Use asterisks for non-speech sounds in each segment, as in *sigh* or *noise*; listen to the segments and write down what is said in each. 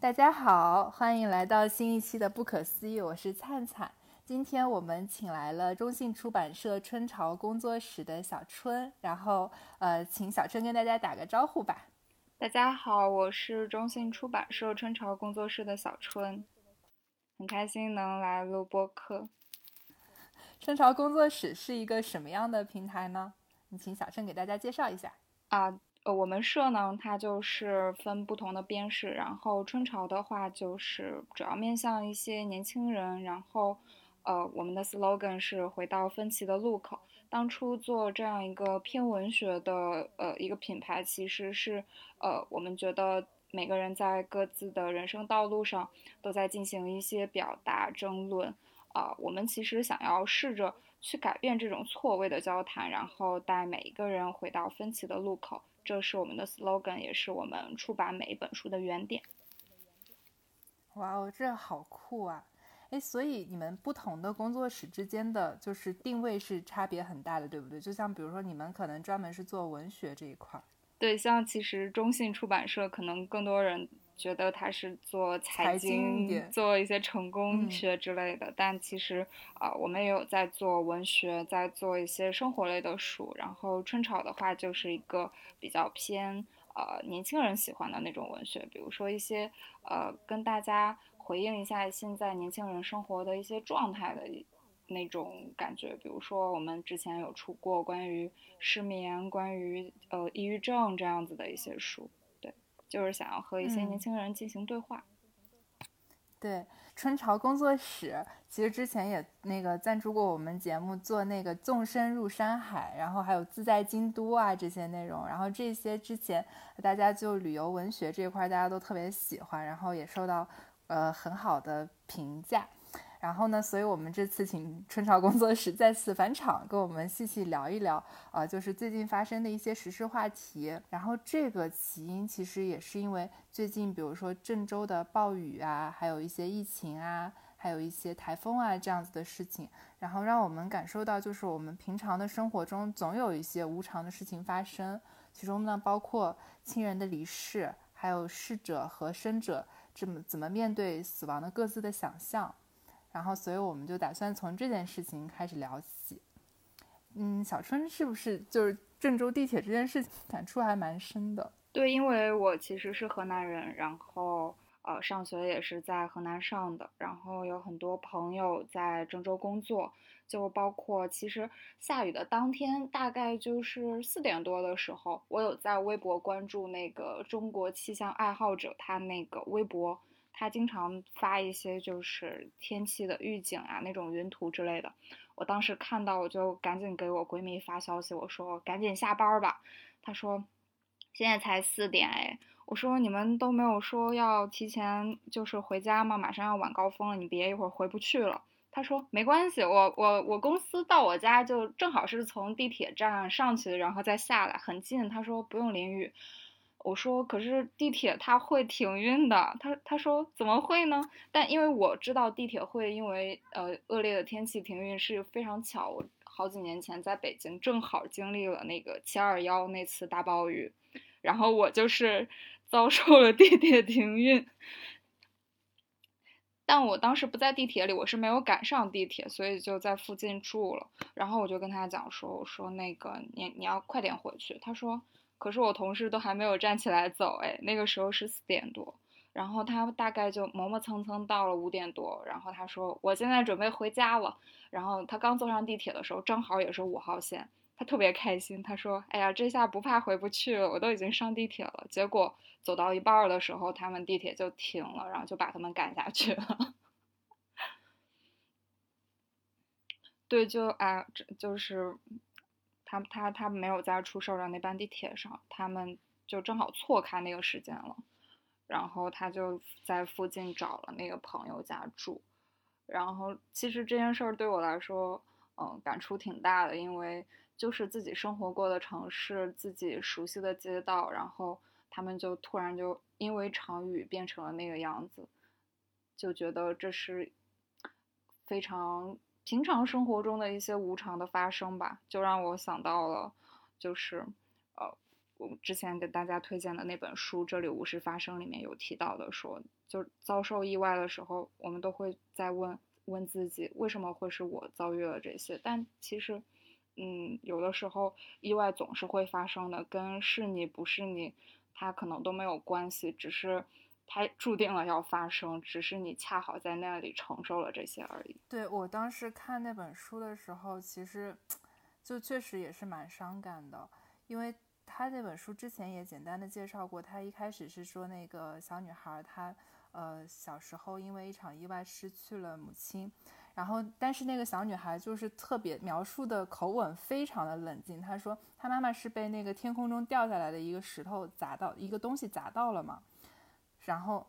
大家好，欢迎来到新一期的《不可思议》，我是灿灿。今天我们请来了中信出版社春潮工作室的小春，然后呃，请小春跟大家打个招呼吧。大家好，我是中信出版社春潮工作室的小春，很开心能来录播客。*laughs* 春潮工作室是一个什么样的平台呢？你请小春给大家介绍一下啊。我们社呢，它就是分不同的编室，然后春潮的话就是主要面向一些年轻人，然后，呃，我们的 slogan 是回到分歧的路口。当初做这样一个偏文学的呃一个品牌，其实是呃我们觉得每个人在各自的人生道路上都在进行一些表达争论啊，我们其实想要试着去改变这种错位的交谈，然后带每一个人回到分歧的路口。这是我们的 slogan，也是我们出版每一本书的原点。哇哦，这好酷啊！哎，所以你们不同的工作室之间的就是定位是差别很大的，对不对？就像比如说你们可能专门是做文学这一块儿。对，像其实中信出版社可能更多人。觉得他是做财经，做一些成功学之类的，但其实啊，我们也有在做文学，在做一些生活类的书。然后春草的话，就是一个比较偏呃年轻人喜欢的那种文学，比如说一些呃跟大家回应一下现在年轻人生活的一些状态的那种感觉。比如说我们之前有出过关于失眠、关于呃抑郁症这样子的一些书。就是想要和一些年轻人进行对话。对，春潮工作室其实之前也那个赞助过我们节目做那个纵深入山海，然后还有自在京都啊这些内容，然后这些之前大家就旅游文学这一块大家都特别喜欢，然后也受到呃很好的评价。然后呢，所以我们这次请春潮工作室再次返场，跟我们细细聊一聊，呃，就是最近发生的一些时事话题。然后这个起因其实也是因为最近，比如说郑州的暴雨啊，还有一些疫情啊，还有一些台风啊这样子的事情，然后让我们感受到，就是我们平常的生活中总有一些无常的事情发生，其中呢包括亲人的离世，还有逝者和生者这么怎么面对死亡的各自的想象。然后，所以我们就打算从这件事情开始聊起。嗯，小春是不是就是郑州地铁这件事情感触还蛮深的？对，因为我其实是河南人，然后呃，上学也是在河南上的，然后有很多朋友在郑州工作，就包括其实下雨的当天，大概就是四点多的时候，我有在微博关注那个中国气象爱好者，他那个微博。他经常发一些就是天气的预警啊，那种云图之类的。我当时看到，我就赶紧给我闺蜜发消息，我说赶紧下班吧。她说现在才四点哎。我说你们都没有说要提前就是回家吗？马上要晚高峰了，你别一会儿回不去了。她说没关系，我我我公司到我家就正好是从地铁站上去，然后再下来，很近。她说不用淋雨。我说，可是地铁它会停运的。他他说怎么会呢？但因为我知道地铁会因为呃恶劣的天气停运是非常巧。我好几年前在北京正好经历了那个七二幺那次大暴雨，然后我就是 *laughs* 遭受了地铁停运。但我当时不在地铁里，我是没有赶上地铁，所以就在附近住了。然后我就跟他讲说，我说那个你你要快点回去。他说。可是我同事都还没有站起来走，哎，那个时候是四点多，然后他大概就磨磨蹭蹭到了五点多，然后他说我现在准备回家了，然后他刚坐上地铁的时候，正好也是五号线，他特别开心，他说，哎呀，这下不怕回不去了，我都已经上地铁了。结果走到一半的时候，他们地铁就停了，然后就把他们赶下去了。*laughs* 对，就哎，这就是。他他他没有在出事儿的那班地铁上，他们就正好错开那个时间了，然后他就在附近找了那个朋友家住，然后其实这件事儿对我来说，嗯，感触挺大的，因为就是自己生活过的城市，自己熟悉的街道，然后他们就突然就因为场雨变成了那个样子，就觉得这是非常。平常生活中的一些无常的发生吧，就让我想到了，就是，呃，我之前给大家推荐的那本书《这里无事发生》里面有提到的，说就遭受意外的时候，我们都会在问问自己，为什么会是我遭遇了这些？但其实，嗯，有的时候意外总是会发生的，跟是你不是你，它可能都没有关系，只是它注定了要发生，只是你恰好在那里承受了这些而已。对我当时看那本书的时候，其实就确实也是蛮伤感的，因为。他那本书之前也简单的介绍过，他一开始是说那个小女孩，她呃小时候因为一场意外失去了母亲，然后但是那个小女孩就是特别描述的口吻非常的冷静，她说她妈妈是被那个天空中掉下来的一个石头砸到，一个东西砸到了嘛，然后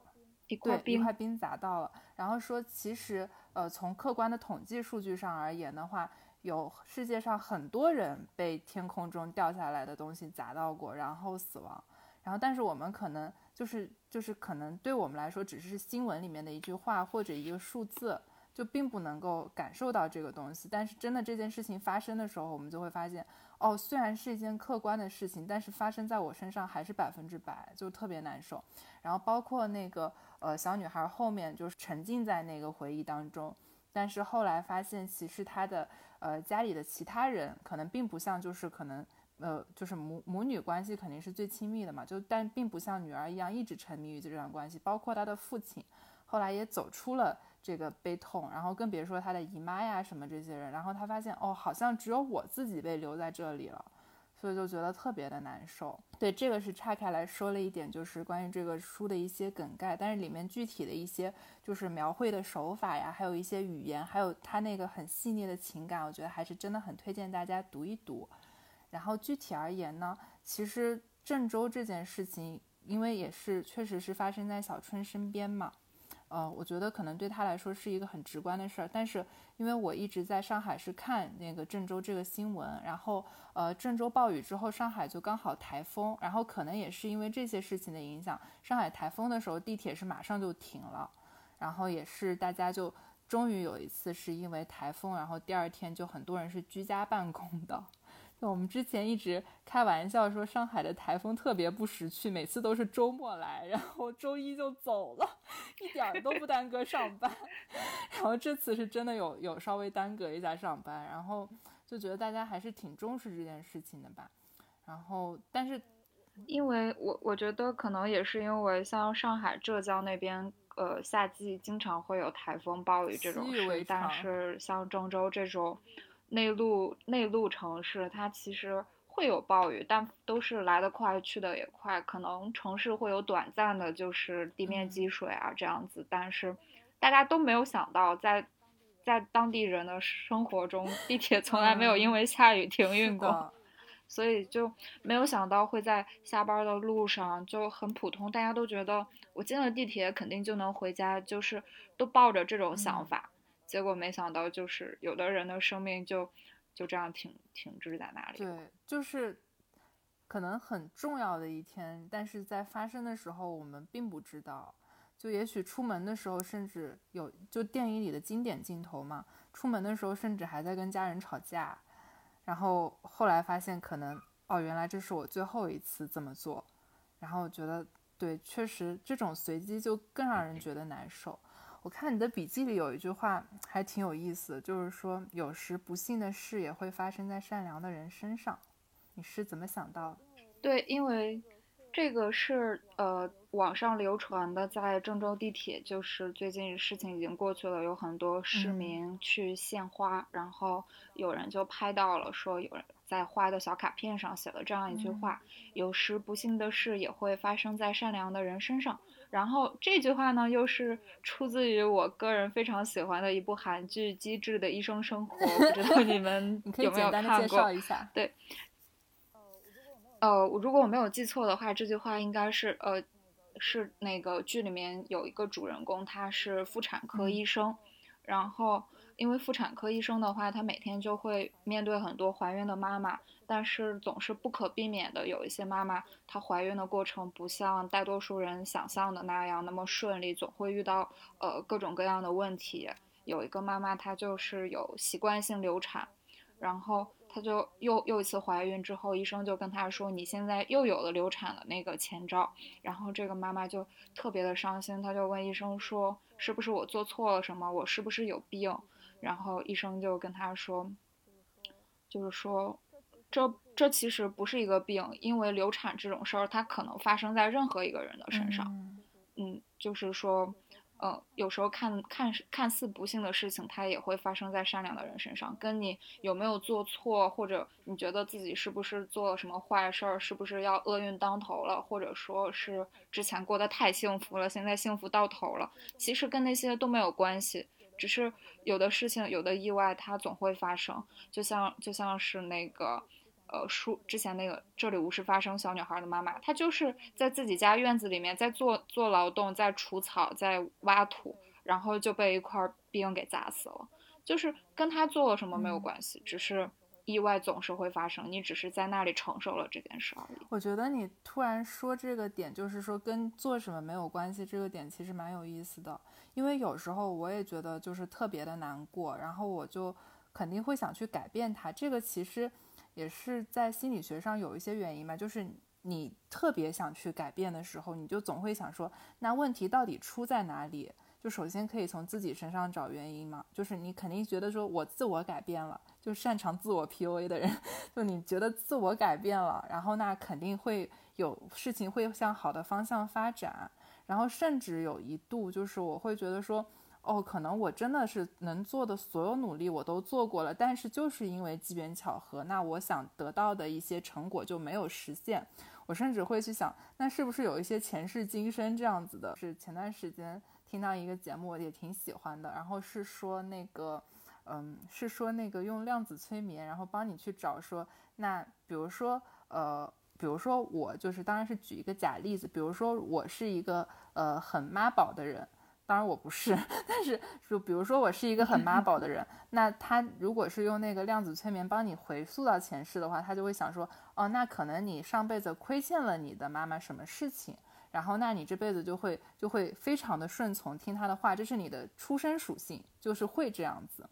一块冰一块冰砸到了，然后说其实呃从客观的统计数据上而言的话。有世界上很多人被天空中掉下来的东西砸到过，然后死亡。然后，但是我们可能就是就是可能对我们来说，只是新闻里面的一句话或者一个数字，就并不能够感受到这个东西。但是真的这件事情发生的时候，我们就会发现，哦，虽然是一件客观的事情，但是发生在我身上还是百分之百，就特别难受。然后包括那个呃小女孩后面就是沉浸在那个回忆当中，但是后来发现其实她的。呃，家里的其他人可能并不像，就是可能，呃，就是母母女关系肯定是最亲密的嘛，就但并不像女儿一样一直沉迷于这段关系。包括她的父亲，后来也走出了这个悲痛，然后更别说他的姨妈呀什么这些人。然后他发现，哦，好像只有我自己被留在这里了。所以就觉得特别的难受。对，这个是岔开来说了一点，就是关于这个书的一些梗概，但是里面具体的一些就是描绘的手法呀，还有一些语言，还有他那个很细腻的情感，我觉得还是真的很推荐大家读一读。然后具体而言呢，其实郑州这件事情，因为也是确实是发生在小春身边嘛。呃，我觉得可能对他来说是一个很直观的事儿，但是因为我一直在上海是看那个郑州这个新闻，然后呃郑州暴雨之后，上海就刚好台风，然后可能也是因为这些事情的影响，上海台风的时候地铁是马上就停了，然后也是大家就终于有一次是因为台风，然后第二天就很多人是居家办公的。我们之前一直开玩笑说上海的台风特别不识趣，每次都是周末来，然后周一就走了，一点儿都不耽搁上班。*laughs* 然后这次是真的有有稍微耽搁一下上班，然后就觉得大家还是挺重视这件事情的吧。然后，但是因为我我觉得可能也是因为像上海、浙江那边，呃，夏季经常会有台风、暴雨这种事，但是像郑州这种。内陆内陆城市，它其实会有暴雨，但都是来得快，去得也快。可能城市会有短暂的，就是地面积水啊这样子，但是大家都没有想到，在在当地人的生活中，地铁从来没有因为下雨停运过，*laughs* 所以就没有想到会在下班的路上就很普通，大家都觉得我进了地铁肯定就能回家，就是都抱着这种想法。结果没想到，就是有的人的生命就就这样停停滞在那里。对，就是可能很重要的一天，但是在发生的时候我们并不知道。就也许出门的时候，甚至有就电影里的经典镜头嘛，出门的时候甚至还在跟家人吵架，然后后来发现可能哦，原来这是我最后一次这么做。然后觉得对，确实这种随机就更让人觉得难受。我看你的笔记里有一句话还挺有意思，就是说有时不幸的事也会发生在善良的人身上。你是怎么想到？对，因为这个是呃网上流传的，在郑州地铁，就是最近事情已经过去了，有很多市民去献花，然后有人就拍到了，说有人在花的小卡片上写了这样一句话：有时不幸的事也会发生在善良的人身上。然后这句话呢，又是出自于我个人非常喜欢的一部韩剧《机智的医生生活》，不知道你们 *laughs* 有没有看过？对，呃，如果我没有记错的话，这句话应该是呃，是那个剧里面有一个主人公，他是妇产科医生，然后。因为妇产科医生的话，他每天就会面对很多怀孕的妈妈，但是总是不可避免的有一些妈妈，她怀孕的过程不像大多数人想象的那样那么顺利，总会遇到呃各种各样的问题。有一个妈妈，她就是有习惯性流产，然后她就又又一次怀孕之后，医生就跟她说，你现在又有了流产的那个前兆。然后这个妈妈就特别的伤心，她就问医生说，是不是我做错了什么？我是不是有病？然后医生就跟他说，就是说，这这其实不是一个病，因为流产这种事儿，它可能发生在任何一个人的身上。嗯，就是说。嗯，有时候看看看似不幸的事情，它也会发生在善良的人身上。跟你有没有做错，或者你觉得自己是不是做了什么坏事儿，是不是要厄运当头了，或者说是之前过得太幸福了，现在幸福到头了，其实跟那些都没有关系。只是有的事情，有的意外，它总会发生。就像就像是那个。呃，书之前那个这里无事发生，小女孩的妈妈，她就是在自己家院子里面在做做劳动，在除草，在挖土，然后就被一块冰给砸死了。就是跟她做了什么没有关系，只是意外总是会发生，你只是在那里承受了这件事而已。我觉得你突然说这个点，就是说跟做什么没有关系，这个点其实蛮有意思的。因为有时候我也觉得就是特别的难过，然后我就肯定会想去改变它。这个其实。也是在心理学上有一些原因嘛，就是你特别想去改变的时候，你就总会想说，那问题到底出在哪里？就首先可以从自己身上找原因嘛，就是你肯定觉得说我自我改变了，就擅长自我 PUA 的人，就你觉得自我改变了，然后那肯定会有事情会向好的方向发展，然后甚至有一度就是我会觉得说。哦，可能我真的是能做的所有努力我都做过了，但是就是因为机缘巧合，那我想得到的一些成果就没有实现。我甚至会去想，那是不是有一些前世今生这样子的？是前段时间听到一个节目，我也挺喜欢的，然后是说那个，嗯，是说那个用量子催眠，然后帮你去找说，那比如说，呃，比如说我就是，当然是举一个假例子，比如说我是一个呃很妈宝的人。当然我不是，*laughs* 但是就比如说我是一个很妈宝的人，那他如果是用那个量子催眠帮你回溯到前世的话，他就会想说，哦，那可能你上辈子亏欠了你的妈妈什么事情，然后那你这辈子就会就会非常的顺从，听他的话，这是你的出生属性，就是会这样子。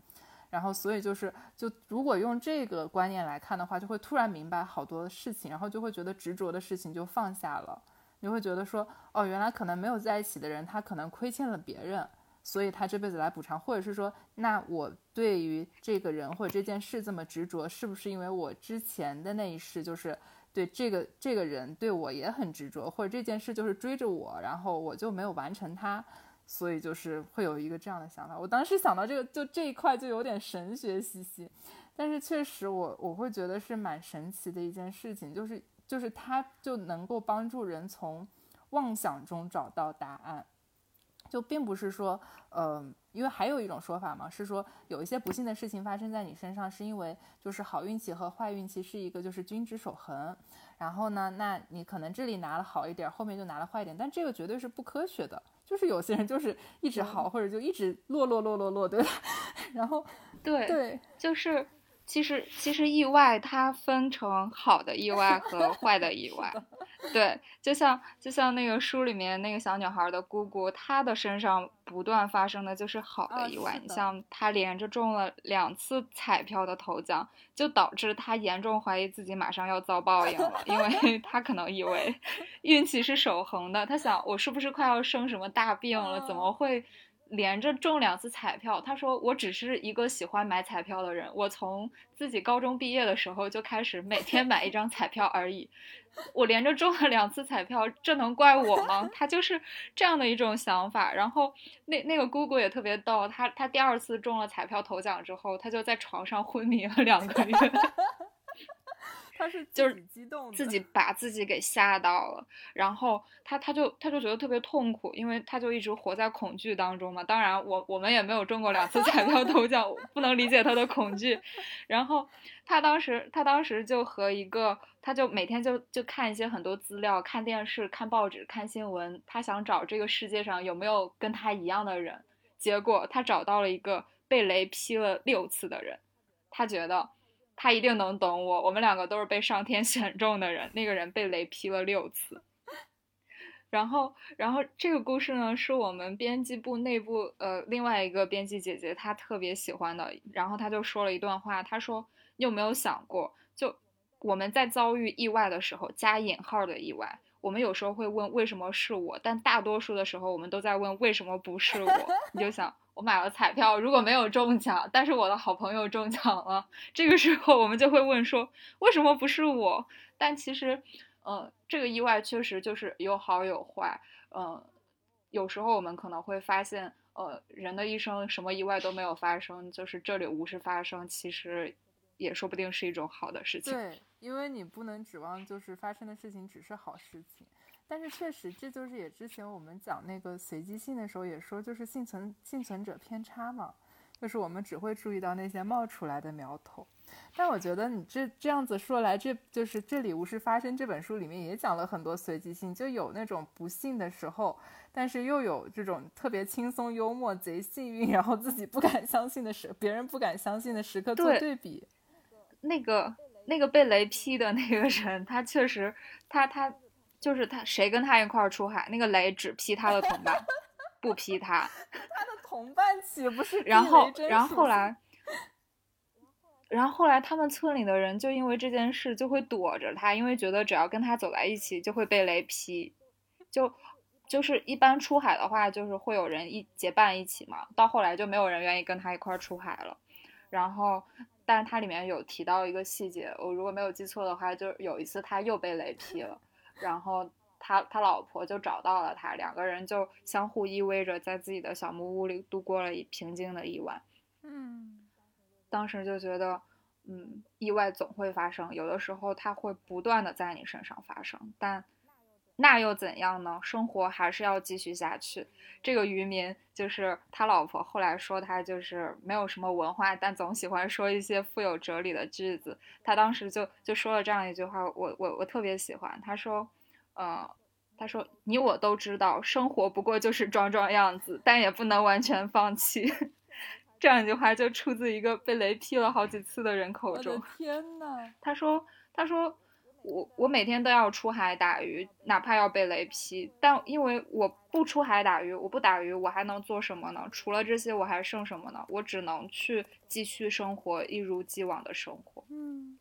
然后所以就是就如果用这个观念来看的话，就会突然明白好多事情，然后就会觉得执着的事情就放下了。你会觉得说，哦，原来可能没有在一起的人，他可能亏欠了别人，所以他这辈子来补偿，或者是说，那我对于这个人或者这件事这么执着，是不是因为我之前的那一世就是对这个这个人对我也很执着，或者这件事就是追着我，然后我就没有完成它，所以就是会有一个这样的想法。我当时想到这个，就这一块就有点神学兮兮，但是确实我我会觉得是蛮神奇的一件事情，就是。就是它就能够帮助人从妄想中找到答案，就并不是说，呃，因为还有一种说法嘛，是说有一些不幸的事情发生在你身上，是因为就是好运气和坏运气是一个就是均值守恒，然后呢，那你可能这里拿了好一点，后面就拿了坏一点，但这个绝对是不科学的，就是有些人就是一直好，或者就一直落落落落落，对吧？*laughs* 然后对对，就是。其实，其实意外它分成好的意外和坏的意外，*laughs* 对，就像就像那个书里面那个小女孩的姑姑，她的身上不断发生的就是好的意外。你像她连着中了两次彩票的头奖，就导致她严重怀疑自己马上要遭报应了，因为 *laughs* 她可能以为运气是守恒的，她想我是不是快要生什么大病了？怎么会？连着中两次彩票，他说我只是一个喜欢买彩票的人，我从自己高中毕业的时候就开始每天买一张彩票而已，*laughs* 我连着中了两次彩票，这能怪我吗？他就是这样的一种想法。然后那那个姑姑也特别逗，他他第二次中了彩票头奖之后，他就在床上昏迷了两个月。*laughs* 他是就是激动，自己把自己给吓到了，然后他他就他就觉得特别痛苦，因为他就一直活在恐惧当中嘛。当然，我我们也没有中过两次彩票头奖，*laughs* 不能理解他的恐惧。然后他当时他当时就和一个，他就每天就就看一些很多资料，看电视、看报纸、看新闻，他想找这个世界上有没有跟他一样的人。结果他找到了一个被雷劈了六次的人，他觉得。他一定能懂我，我们两个都是被上天 *laughs* 选中的人。那个人被雷劈了六次，然后，然后这个故事呢，是我们编辑部内部呃另外一个编辑姐姐她特别喜欢的。然后她就说了一段话，她说：“你有没有想过，就我们在遭遇意外的时候，加引号的意外，我们有时候会问为什么是我，但大多数的时候，我们都在问为什么不是我。你就想，我买了彩票，如果没有中奖，但是我的好朋友中奖了，这个时候我们就会问说为什么不是我？但其实。”呃，这个意外确实就是有好有坏。嗯，有时候我们可能会发现，呃，人的一生什么意外都没有发生，就是这里无事发生，其实也说不定是一种好的事情。因为你不能指望就是发生的事情只是好事情。但是确实，这就是也之前我们讲那个随机性的时候也说，就是幸存幸存者偏差嘛，就是我们只会注意到那些冒出来的苗头。但我觉得你这这样子说来，这就是这里无事发生这本书里面也讲了很多随机性，就有那种不幸的时候，但是又有这种特别轻松幽默、贼幸运，然后自己不敢相信的时，别人不敢相信的时刻做对比。那个那个被雷劈的那个人，他确实，他他就是他，谁跟他一块儿出海，那个雷只劈他的同伴，不劈他。*laughs* 他的同伴岂不是？*laughs* 然后然后后来。然后后来，他们村里的人就因为这件事就会躲着他，因为觉得只要跟他走在一起就会被雷劈。就就是一般出海的话，就是会有人一结伴一起嘛。到后来就没有人愿意跟他一块儿出海了。然后，但是它里面有提到一个细节，我如果没有记错的话，就有一次他又被雷劈了，然后他他老婆就找到了他，两个人就相互依偎着在自己的小木屋里度过了平静的一晚。嗯。当时就觉得，嗯，意外总会发生，有的时候它会不断的在你身上发生，但那又怎样呢？生活还是要继续下去。这个渔民就是他老婆，后来说他就是没有什么文化，但总喜欢说一些富有哲理的句子。他当时就就说了这样一句话，我我我特别喜欢。他说，呃，他说你我都知道，生活不过就是装装样子，但也不能完全放弃。*laughs* 这样一句话就出自一个被雷劈了好几次的人口中。天呐，他说：“他说我我每天都要出海打鱼，哪怕要被雷劈，但因为我不出海打鱼，我不打鱼，我还能做什么呢？除了这些，我还剩什么呢？我只能去继续生活，一如既往的生活。”嗯，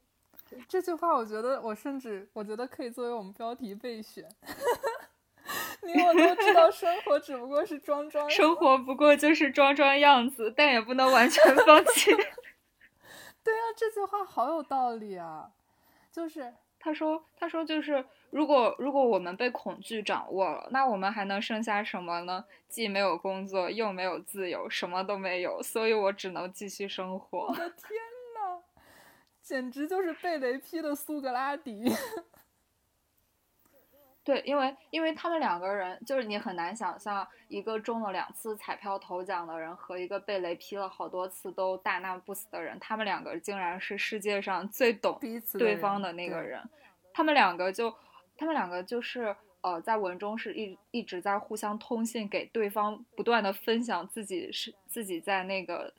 这句话我觉得，我甚至我觉得可以作为我们标题备选。*laughs* 你我都知道，生活只不过是装装，生活不过就是装装样子，但也不能完全放弃。*laughs* 对啊，这句话好有道理啊！就是他说，他说就是，如果如果我们被恐惧掌握了，那我们还能剩下什么呢？既没有工作，又没有自由，什么都没有，所以我只能继续生活。我的天呐，简直就是被雷劈的苏格拉底。对，因为因为他们两个人，就是你很难想象一个中了两次彩票头奖的人和一个被雷劈了好多次都大难不死的人，他们两个竟然是世界上最懂对方的那个人。他们两个就，他们两个就是呃，在文中是一一直在互相通信，给对方不断的分享自己是自己在那个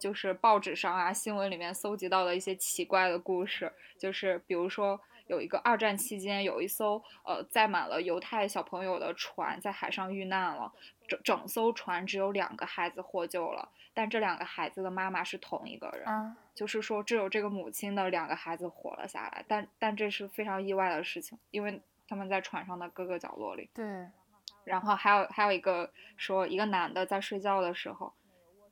就是报纸上啊新闻里面搜集到的一些奇怪的故事，就是比如说。有一个二战期间，有一艘呃载满了犹太小朋友的船在海上遇难了，整整艘船只有两个孩子获救了，但这两个孩子的妈妈是同一个人，就是说只有这个母亲的两个孩子活了下来，但但这是非常意外的事情，因为他们在船上的各个角落里。对，然后还有还有一个说，一个男的在睡觉的时候，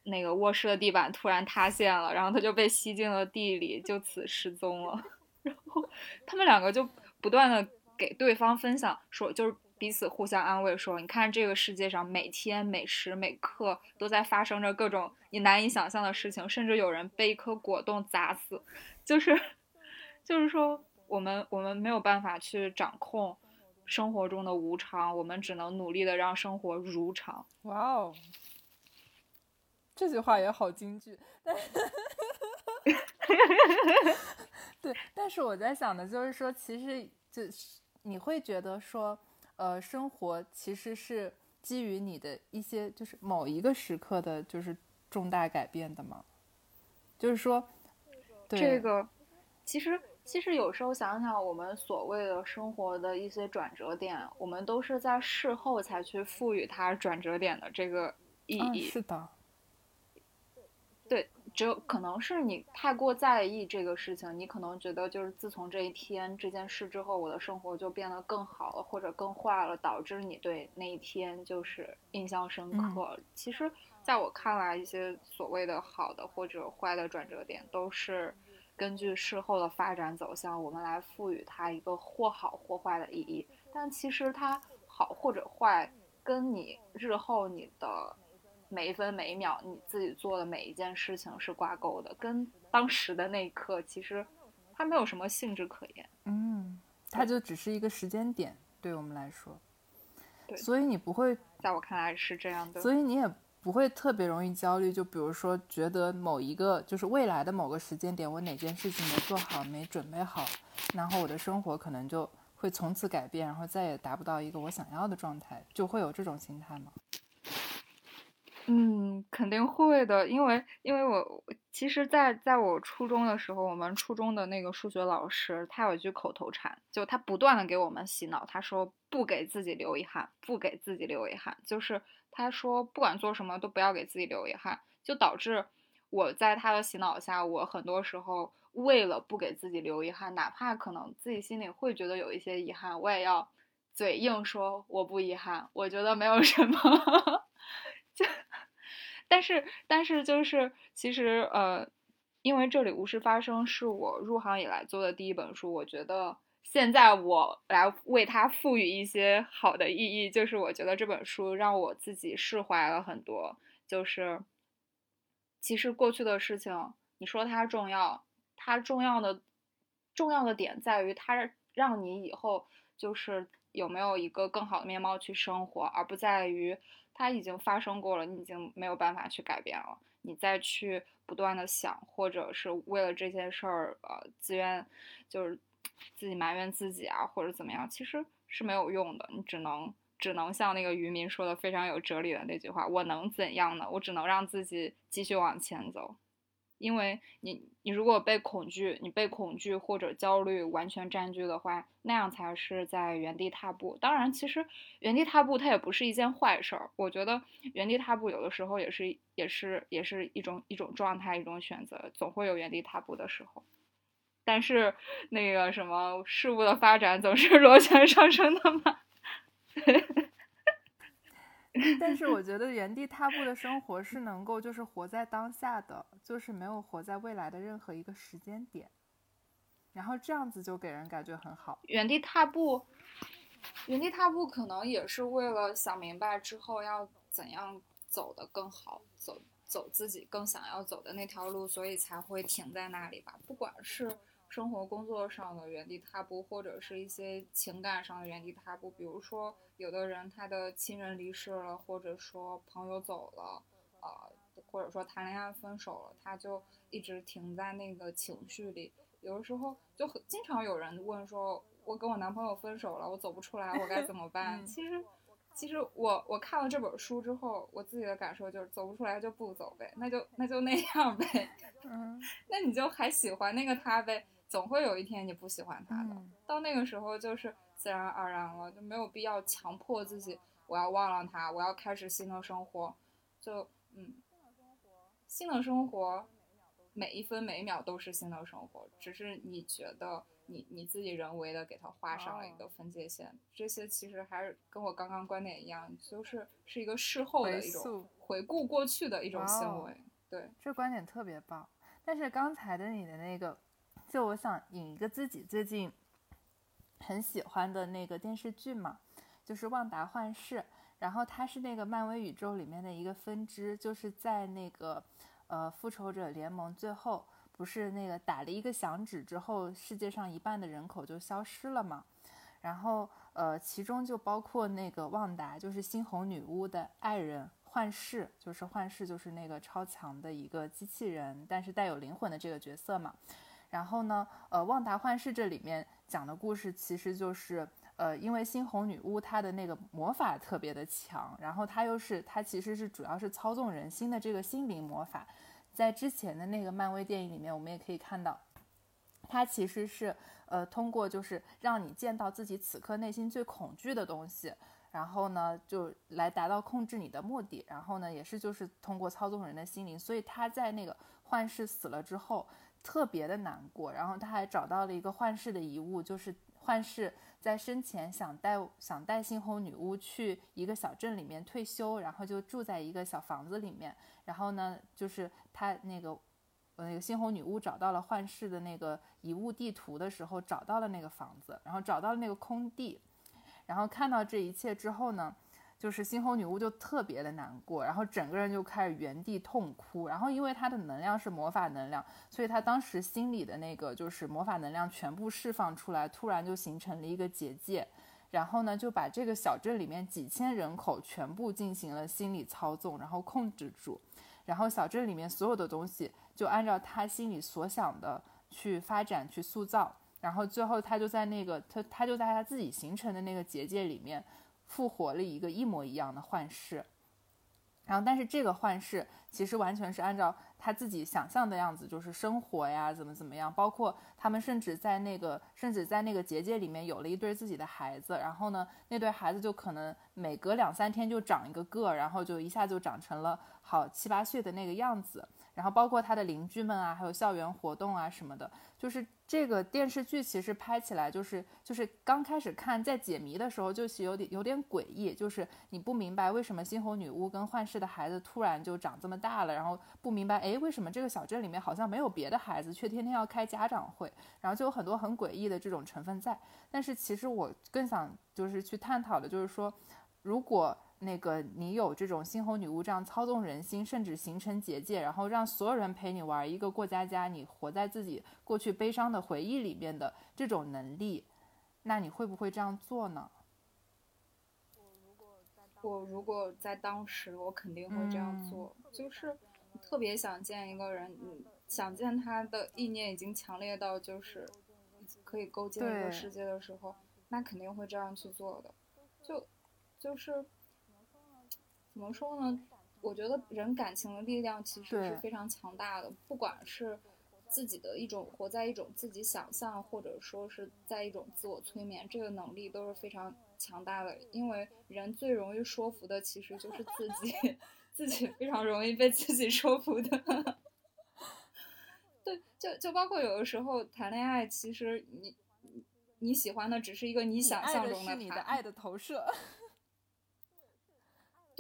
那个卧室的地板突然塌陷了，然后他就被吸进了地里，就此失踪了。然后他们两个就不断的给对方分享，说就是彼此互相安慰，说你看这个世界上每天每时每刻都在发生着各种你难以想象的事情，甚至有人被一颗果冻砸死，就是 *laughs* 就是说我们我们没有办法去掌控生活中的无常，我们只能努力的让生活如常。哇哦，这句话也好京剧，但。*laughs* 对，但是我在想的就是说，其实就是你会觉得说，呃，生活其实是基于你的一些，就是某一个时刻的，就是重大改变的吗？就是说，这个其实。其实有时候想想，我们所谓的生活的一些转折点，我们都是在事后才去赋予它转折点的这个意义。是的。对，只有可能是你太过在意这个事情，你可能觉得就是自从这一天这件事之后，我的生活就变得更好了，或者更坏了，导致你对那一天就是印象深刻。其实，在我看来，一些所谓的好的或者坏的转折点，都是根据事后的发展走向，我们来赋予它一个或好或坏的意义。但其实它好或者坏，跟你日后你的。每一分每一秒，你自己做的每一件事情是挂钩的，跟当时的那一刻其实它没有什么性质可言。嗯，它就只是一个时间点，对我们来说。对，所以你不会，在我看来是这样的。所以你也不会特别容易焦虑，就比如说觉得某一个就是未来的某个时间点，我哪件事情没做好、没准备好，然后我的生活可能就会从此改变，然后再也达不到一个我想要的状态，就会有这种心态吗？嗯，肯定会的，因为因为我其实，在在我初中的时候，我们初中的那个数学老师，他有一句口头禅，就他不断的给我们洗脑，他说不给自己留遗憾，不给自己留遗憾，就是他说不管做什么都不要给自己留遗憾，就导致我在他的洗脑下，我很多时候为了不给自己留遗憾，哪怕可能自己心里会觉得有一些遗憾，我也要嘴硬说我不遗憾，我觉得没有什么。*laughs* 就，但是，但是，就是，其实，呃，因为这里无事发生是我入行以来做的第一本书，我觉得现在我来为它赋予一些好的意义，就是我觉得这本书让我自己释怀了很多。就是，其实过去的事情，你说它重要，它重要的重要的点在于它让你以后就是有没有一个更好的面貌去生活，而不在于。它已经发生过了，你已经没有办法去改变了。你再去不断的想，或者是为了这些事儿，呃，自愿，就是自己埋怨自己啊，或者怎么样，其实是没有用的。你只能只能像那个渔民说的非常有哲理的那句话：“我能怎样呢？我只能让自己继续往前走。”因为你，你如果被恐惧，你被恐惧或者焦虑完全占据的话，那样才是在原地踏步。当然，其实原地踏步它也不是一件坏事儿。我觉得原地踏步有的时候也是，也是，也是一种一种状态，一种选择，总会有原地踏步的时候。但是那个什么事物的发展总是螺旋上升的嘛。*laughs* 但是我觉得原地踏步的生活是能够就是活在当下的，就是没有活在未来的任何一个时间点，然后这样子就给人感觉很好。原地踏步，原地踏步可能也是为了想明白之后要怎样走得更好，走走自己更想要走的那条路，所以才会停在那里吧。不管是。生活工作上的原地踏步，或者是一些情感上的原地踏步，比如说有的人他的亲人离世了，或者说朋友走了，呃，或者说谈恋爱分手了，他就一直停在那个情绪里。有的时候就很经常有人问说：“我跟我男朋友分手了，我走不出来，我该怎么 *laughs* 办？”其实，其实我我看了这本书之后，我自己的感受就是走不出来就不走呗，那就那就那样呗。嗯，*laughs* 那你就还喜欢那个他呗。总会有一天你不喜欢他的，到那个时候就是自然而然了，就没有必要强迫自己，我要忘了他，我要开始新的生活，就嗯，新的生活，每一分每一秒都是新的生活，只是你觉得你你自己人为的给他画上了一个分界线，这些其实还是跟我刚刚观点一样，就是是一个事后的一种回顾过去的一种行为，对，这观点特别棒，但是刚才的你的那个。就我想引一个自己最近很喜欢的那个电视剧嘛，就是《旺达幻视》，然后它是那个漫威宇宙里面的一个分支，就是在那个呃复仇者联盟最后不是那个打了一个响指之后，世界上一半的人口就消失了嘛，然后呃其中就包括那个旺达，就是猩红女巫的爱人幻视，就是幻视就是那个超强的一个机器人，但是带有灵魂的这个角色嘛。然后呢，呃，《旺达幻视》这里面讲的故事其实就是，呃，因为猩红女巫她的那个魔法特别的强，然后她又是她其实是主要是操纵人心的这个心灵魔法，在之前的那个漫威电影里面，我们也可以看到，它其实是呃通过就是让你见到自己此刻内心最恐惧的东西，然后呢就来达到控制你的目的。然后呢也是就是通过操纵人的心灵，所以他在那个幻视死了之后特别的难过。然后他还找到了一个幻视的遗物，就是幻视。在生前想带想带猩红女巫去一个小镇里面退休，然后就住在一个小房子里面。然后呢，就是他那个，呃，那个猩红女巫找到了幻视的那个遗物地图的时候，找到了那个房子，然后找到了那个空地，然后看到这一切之后呢。就是猩红女巫就特别的难过，然后整个人就开始原地痛哭。然后因为她的能量是魔法能量，所以她当时心里的那个就是魔法能量全部释放出来，突然就形成了一个结界。然后呢，就把这个小镇里面几千人口全部进行了心理操纵，然后控制住。然后小镇里面所有的东西就按照他心里所想的去发展去塑造。然后最后他就在那个他他就在他自己形成的那个结界里面。复活了一个一模一样的幻视，然后但是这个幻视其实完全是按照他自己想象的样子，就是生活呀，怎么怎么样，包括他们甚至在那个甚至在那个结界里面有了一对自己的孩子，然后呢，那对孩子就可能每隔两三天就长一个个，然后就一下就长成了好七八岁的那个样子。然后包括他的邻居们啊，还有校园活动啊什么的，就是这个电视剧其实拍起来就是就是刚开始看在解谜的时候就是有点有点诡异，就是你不明白为什么猩红女巫跟幻视的孩子突然就长这么大了，然后不明白哎为什么这个小镇里面好像没有别的孩子，却天天要开家长会，然后就有很多很诡异的这种成分在。但是其实我更想就是去探讨的就是说，如果。那个，你有这种猩红女巫这样操纵人心，甚至形成结界，然后让所有人陪你玩一个过家家，你活在自己过去悲伤的回忆里面的这种能力，那你会不会这样做呢？我如果在当时，我肯定会这样做，就是特别想见一个人，想见他的意念已经强烈到就是可以构建一个世界的时候，那肯定会这样去做的，就就是。怎么说呢？我觉得人感情的力量其实是非常强大的，不管是自己的一种活在一种自己想象，或者说是在一种自我催眠，这个能力都是非常强大的。因为人最容易说服的其实就是自己，*laughs* 自己非常容易被自己说服的。*laughs* 对，就就包括有的时候谈恋爱，其实你你喜欢的只是一个你想象中的他你的爱的投射。*laughs*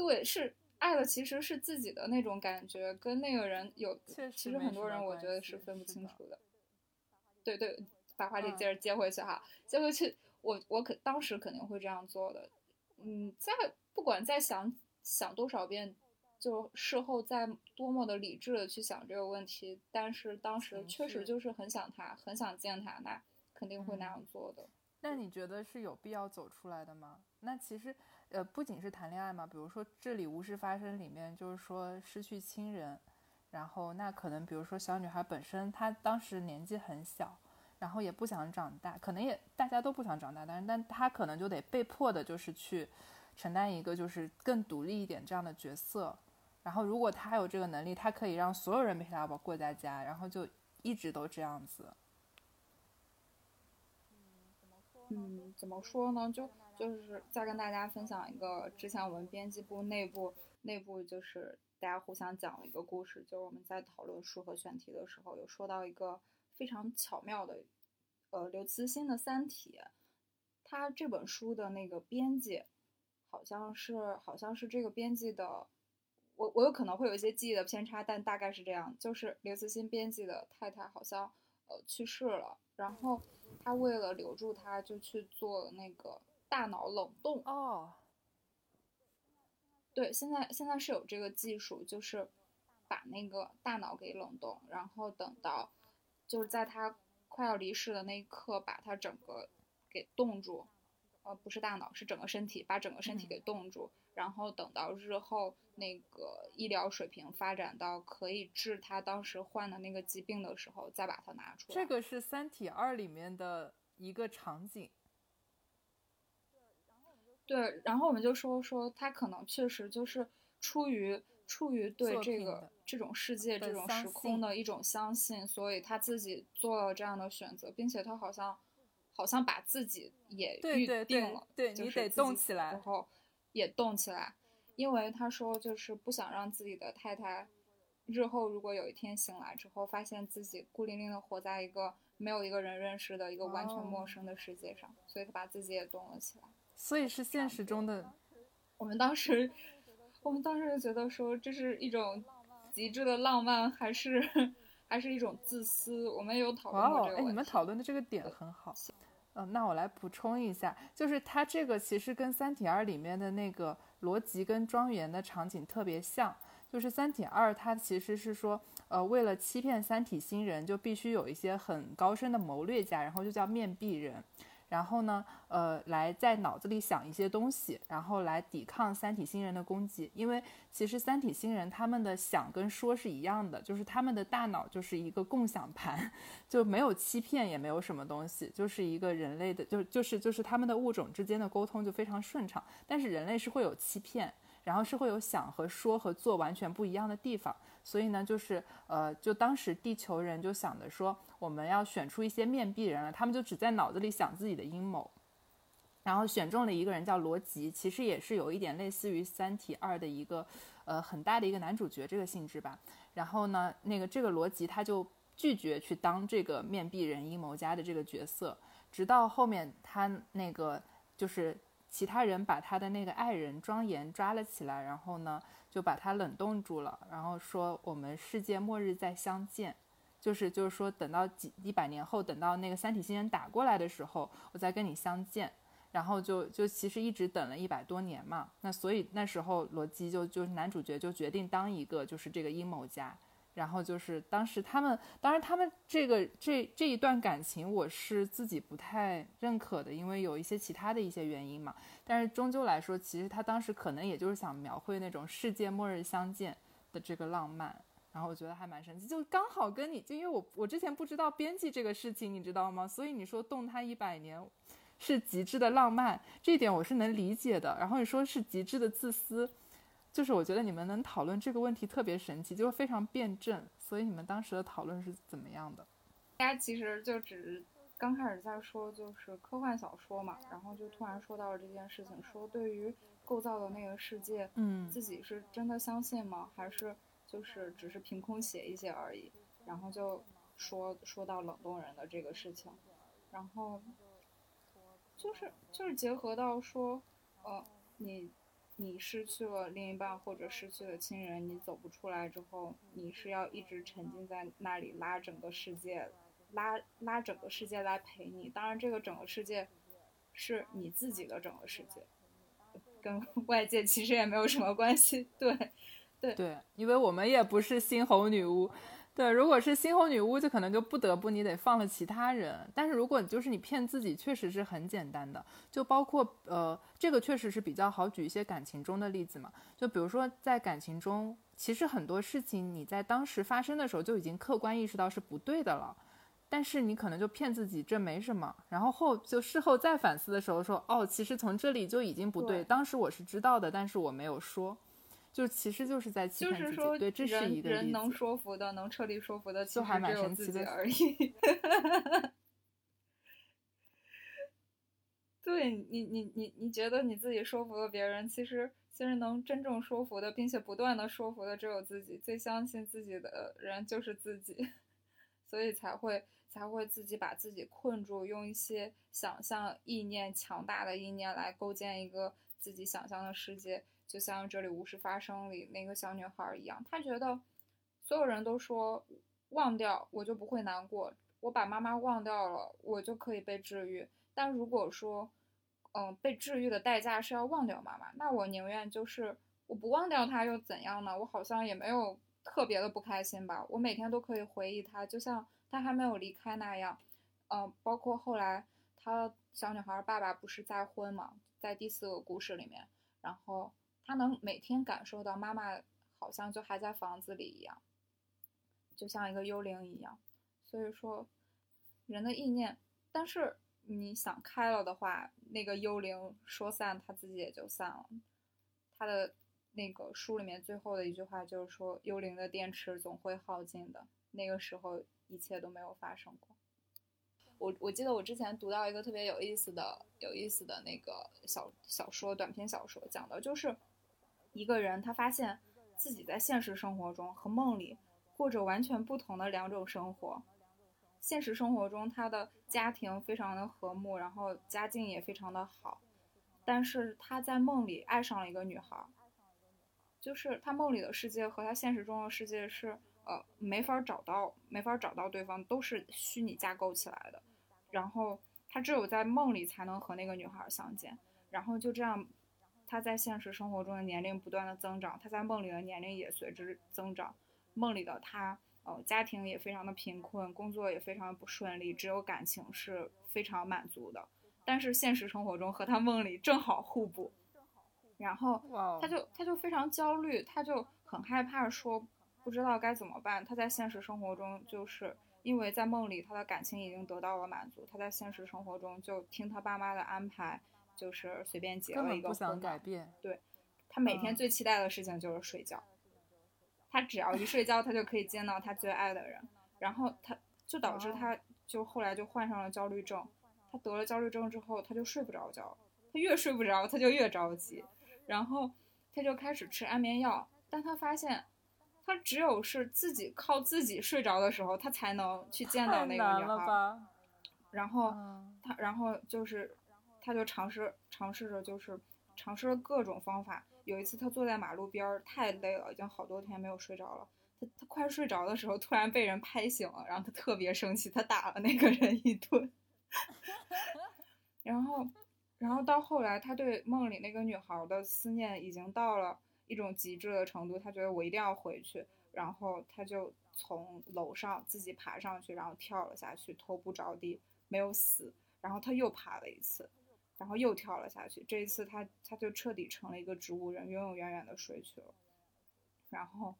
对，是爱的其实是自己的那种感觉，跟那个人有，其实很多人我觉得是分不清楚的。对对，把话题接着接回去哈，接回去，我我可当时肯定会这样做的。嗯，在不管再想想多少遍，就事后再多么的理智的去想这个问题，但是当时确实就是很想他，很想见他，那肯定会那样做的。那你觉得是有必要走出来的吗？那其实。呃，不仅是谈恋爱嘛，比如说这里无事发生里面，就是说失去亲人，然后那可能比如说小女孩本身她当时年纪很小，然后也不想长大，可能也大家都不想长大，但是但她可能就得被迫的就是去承担一个就是更独立一点这样的角色，然后如果她有这个能力，她可以让所有人陪她过家家，然后就一直都这样子。嗯，怎么说呢？就。就是再跟大家分享一个之前我们编辑部内部内部就是大家互相讲了一个故事，就是我们在讨论书和选题的时候，有说到一个非常巧妙的，呃，刘慈欣的《三体》，他这本书的那个编辑，好像是好像是这个编辑的，我我有可能会有一些记忆的偏差，但大概是这样，就是刘慈欣编辑的太太好像呃去世了，然后他为了留住他，就去做那个。大脑冷冻哦，对，现在现在是有这个技术，就是把那个大脑给冷冻，然后等到就是在他快要离世的那一刻，把他整个给冻住，呃，不是大脑，是整个身体，把整个身体给冻住，然后等到日后那个医疗水平发展到可以治他当时患的那个疾病的时候，再把它拿出来。这个是《三体二》里面的一个场景。对，然后我们就说说他可能确实就是出于出于对这个这种世界、这种时空的一种相信，所以他自己做了这样的选择，并且他好像好像把自己也预定了，对你得动起来，然后也动起来，因为他说就是不想让自己的太太日后如果有一天醒来之后，发现自己孤零零的活在一个没有一个人认识的一个完全陌生的世界上，所以他把自己也动了起来。所以是现实中的，我们当时。我们当时就觉得说这是一种极致的浪漫，还是 *laughs* 还是一种自私？我们有讨论过这个。哎，你们讨论的这个点很好。嗯，那我来补充一下，就是它这个其实跟《三体二》里面的那个逻辑跟庄园的场景特别像。就是《三体二》，它其实是说，呃，为了欺骗三体星人，就必须有一些很高深的谋略家，然后就叫面壁人。然后呢，呃，来在脑子里想一些东西，然后来抵抗三体星人的攻击。因为其实三体星人他们的想跟说是一样的，就是他们的大脑就是一个共享盘，*laughs* 就没有欺骗，也没有什么东西，就是一个人类的，就就是就是他们的物种之间的沟通就非常顺畅。但是人类是会有欺骗。然后是会有想和说和做完全不一样的地方，所以呢，就是呃，就当时地球人就想着说，我们要选出一些面壁人了，他们就只在脑子里想自己的阴谋，然后选中了一个人叫罗辑，其实也是有一点类似于《三体二》的一个呃很大的一个男主角这个性质吧。然后呢，那个这个罗辑他就拒绝去当这个面壁人阴谋家的这个角色，直到后面他那个就是。其他人把他的那个爱人庄严抓了起来，然后呢，就把他冷冻住了，然后说我们世界末日再相见，就是就是说等到几一百年后，等到那个三体星人打过来的时候，我再跟你相见，然后就就其实一直等了一百多年嘛，那所以那时候罗辑就就男主角就决定当一个就是这个阴谋家。然后就是当时他们，当然他们这个这这一段感情我是自己不太认可的，因为有一些其他的一些原因嘛。但是终究来说，其实他当时可能也就是想描绘那种世界末日相见的这个浪漫。然后我觉得还蛮神奇，就刚好跟你就因为我我之前不知道编辑这个事情，你知道吗？所以你说动他一百年是极致的浪漫，这一点我是能理解的。然后你说是极致的自私。就是我觉得你们能讨论这个问题特别神奇，就是非常辩证。所以你们当时的讨论是怎么样的？大家其实就只是刚开始在说就是科幻小说嘛，然后就突然说到了这件事情，说对于构造的那个世界，嗯，自己是真的相信吗？还是就是只是凭空写一写而已？然后就说说到冷冻人的这个事情，然后就是就是结合到说，呃，你。你失去了另一半或者失去了亲人，你走不出来之后，你是要一直沉浸在那里，拉整个世界，拉拉整个世界来陪你。当然，这个整个世界是你自己的整个世界，跟 *laughs* 外界其实也没有什么关系。对，对对，因为我们也不是猩红女巫。对，如果是猩红女巫，就可能就不得不你得放了其他人。但是如果就是你骗自己，确实是很简单的。就包括呃，这个确实是比较好举一些感情中的例子嘛。就比如说在感情中，其实很多事情你在当时发生的时候就已经客观意识到是不对的了，但是你可能就骗自己这没什么，然后后就事后再反思的时候说，哦，其实从这里就已经不对，当时我是知道的，但是我没有说。就其实就是在欺骗自己，对，这是一个人能说服的，能彻底说服的，就还蛮神奇的而已。*laughs* 对你，你，你，你觉得你自己说服了别人，其实其实能真正说服的，并且不断的说服的只有自己。最相信自己的人就是自己，*laughs* 所以才会才会自己把自己困住，用一些想象意念强大的意念来构建一个自己想象的世界。就像这里无事发生里那个小女孩一样，她觉得所有人都说忘掉我就不会难过，我把妈妈忘掉了，我就可以被治愈。但如果说，嗯，被治愈的代价是要忘掉妈妈，那我宁愿就是我不忘掉她又怎样呢？我好像也没有特别的不开心吧。我每天都可以回忆她，就像她还没有离开那样。嗯，包括后来她小女孩爸爸不是再婚嘛，在第四个故事里面，然后。他能每天感受到妈妈好像就还在房子里一样，就像一个幽灵一样。所以说，人的意念，但是你想开了的话，那个幽灵说散，他自己也就散了。他的那个书里面最后的一句话就是说，幽灵的电池总会耗尽的，那个时候一切都没有发生过。我我记得我之前读到一个特别有意思的、有意思的那个小小说、短篇小说，讲的就是一个人他发现自己在现实生活中和梦里过着完全不同的两种生活。现实生活中，他的家庭非常的和睦，然后家境也非常的好，但是他在梦里爱上了一个女孩，就是他梦里的世界和他现实中的世界是呃没法找到，没法找到对方，都是虚拟架构起来的。然后他只有在梦里才能和那个女孩相见，然后就这样，他在现实生活中的年龄不断的增长，他在梦里的年龄也随之增长。梦里的他，呃，家庭也非常的贫困，工作也非常的不顺利，只有感情是非常满足的。但是现实生活中和他梦里正好互补，然后他就他就非常焦虑，他就很害怕说不知道该怎么办。他在现实生活中就是。因为在梦里，他的感情已经得到了满足，他在现实生活中就听他爸妈的安排，就是随便结了一个不想改变。对，他每天最期待的事情就是睡觉，他只要一睡觉，他就可以见到他最爱的人，然后他就导致他就后来就患上了焦虑症。他得了焦虑症之后，他就睡不着觉，他越睡不着，他就越着急，然后他就开始吃安眠药，但他发现。他只有是自己靠自己睡着的时候，他才能去见到那个女孩。然后他，然后就是，他就尝试尝试着，就是尝试了各种方法。有一次，他坐在马路边儿，太累了，已经好多天没有睡着了。他他快睡着的时候，突然被人拍醒了，然后他特别生气，他打了那个人一顿。*laughs* 然后，然后到后来，他对梦里那个女孩的思念已经到了。一种极致的程度，他觉得我一定要回去，然后他就从楼上自己爬上去，然后跳了下去，头部着地，没有死。然后他又爬了一次，然后又跳了下去。这一次他他就彻底成了一个植物人，永永远远的睡去了。然后，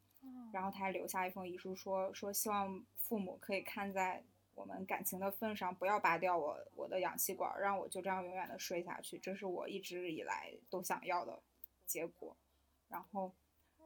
然后他还留下一封遗书，说说希望父母可以看在我们感情的份上，不要拔掉我我的氧气管，让我就这样永远的睡下去。这是我一直以来都想要的结果。然后，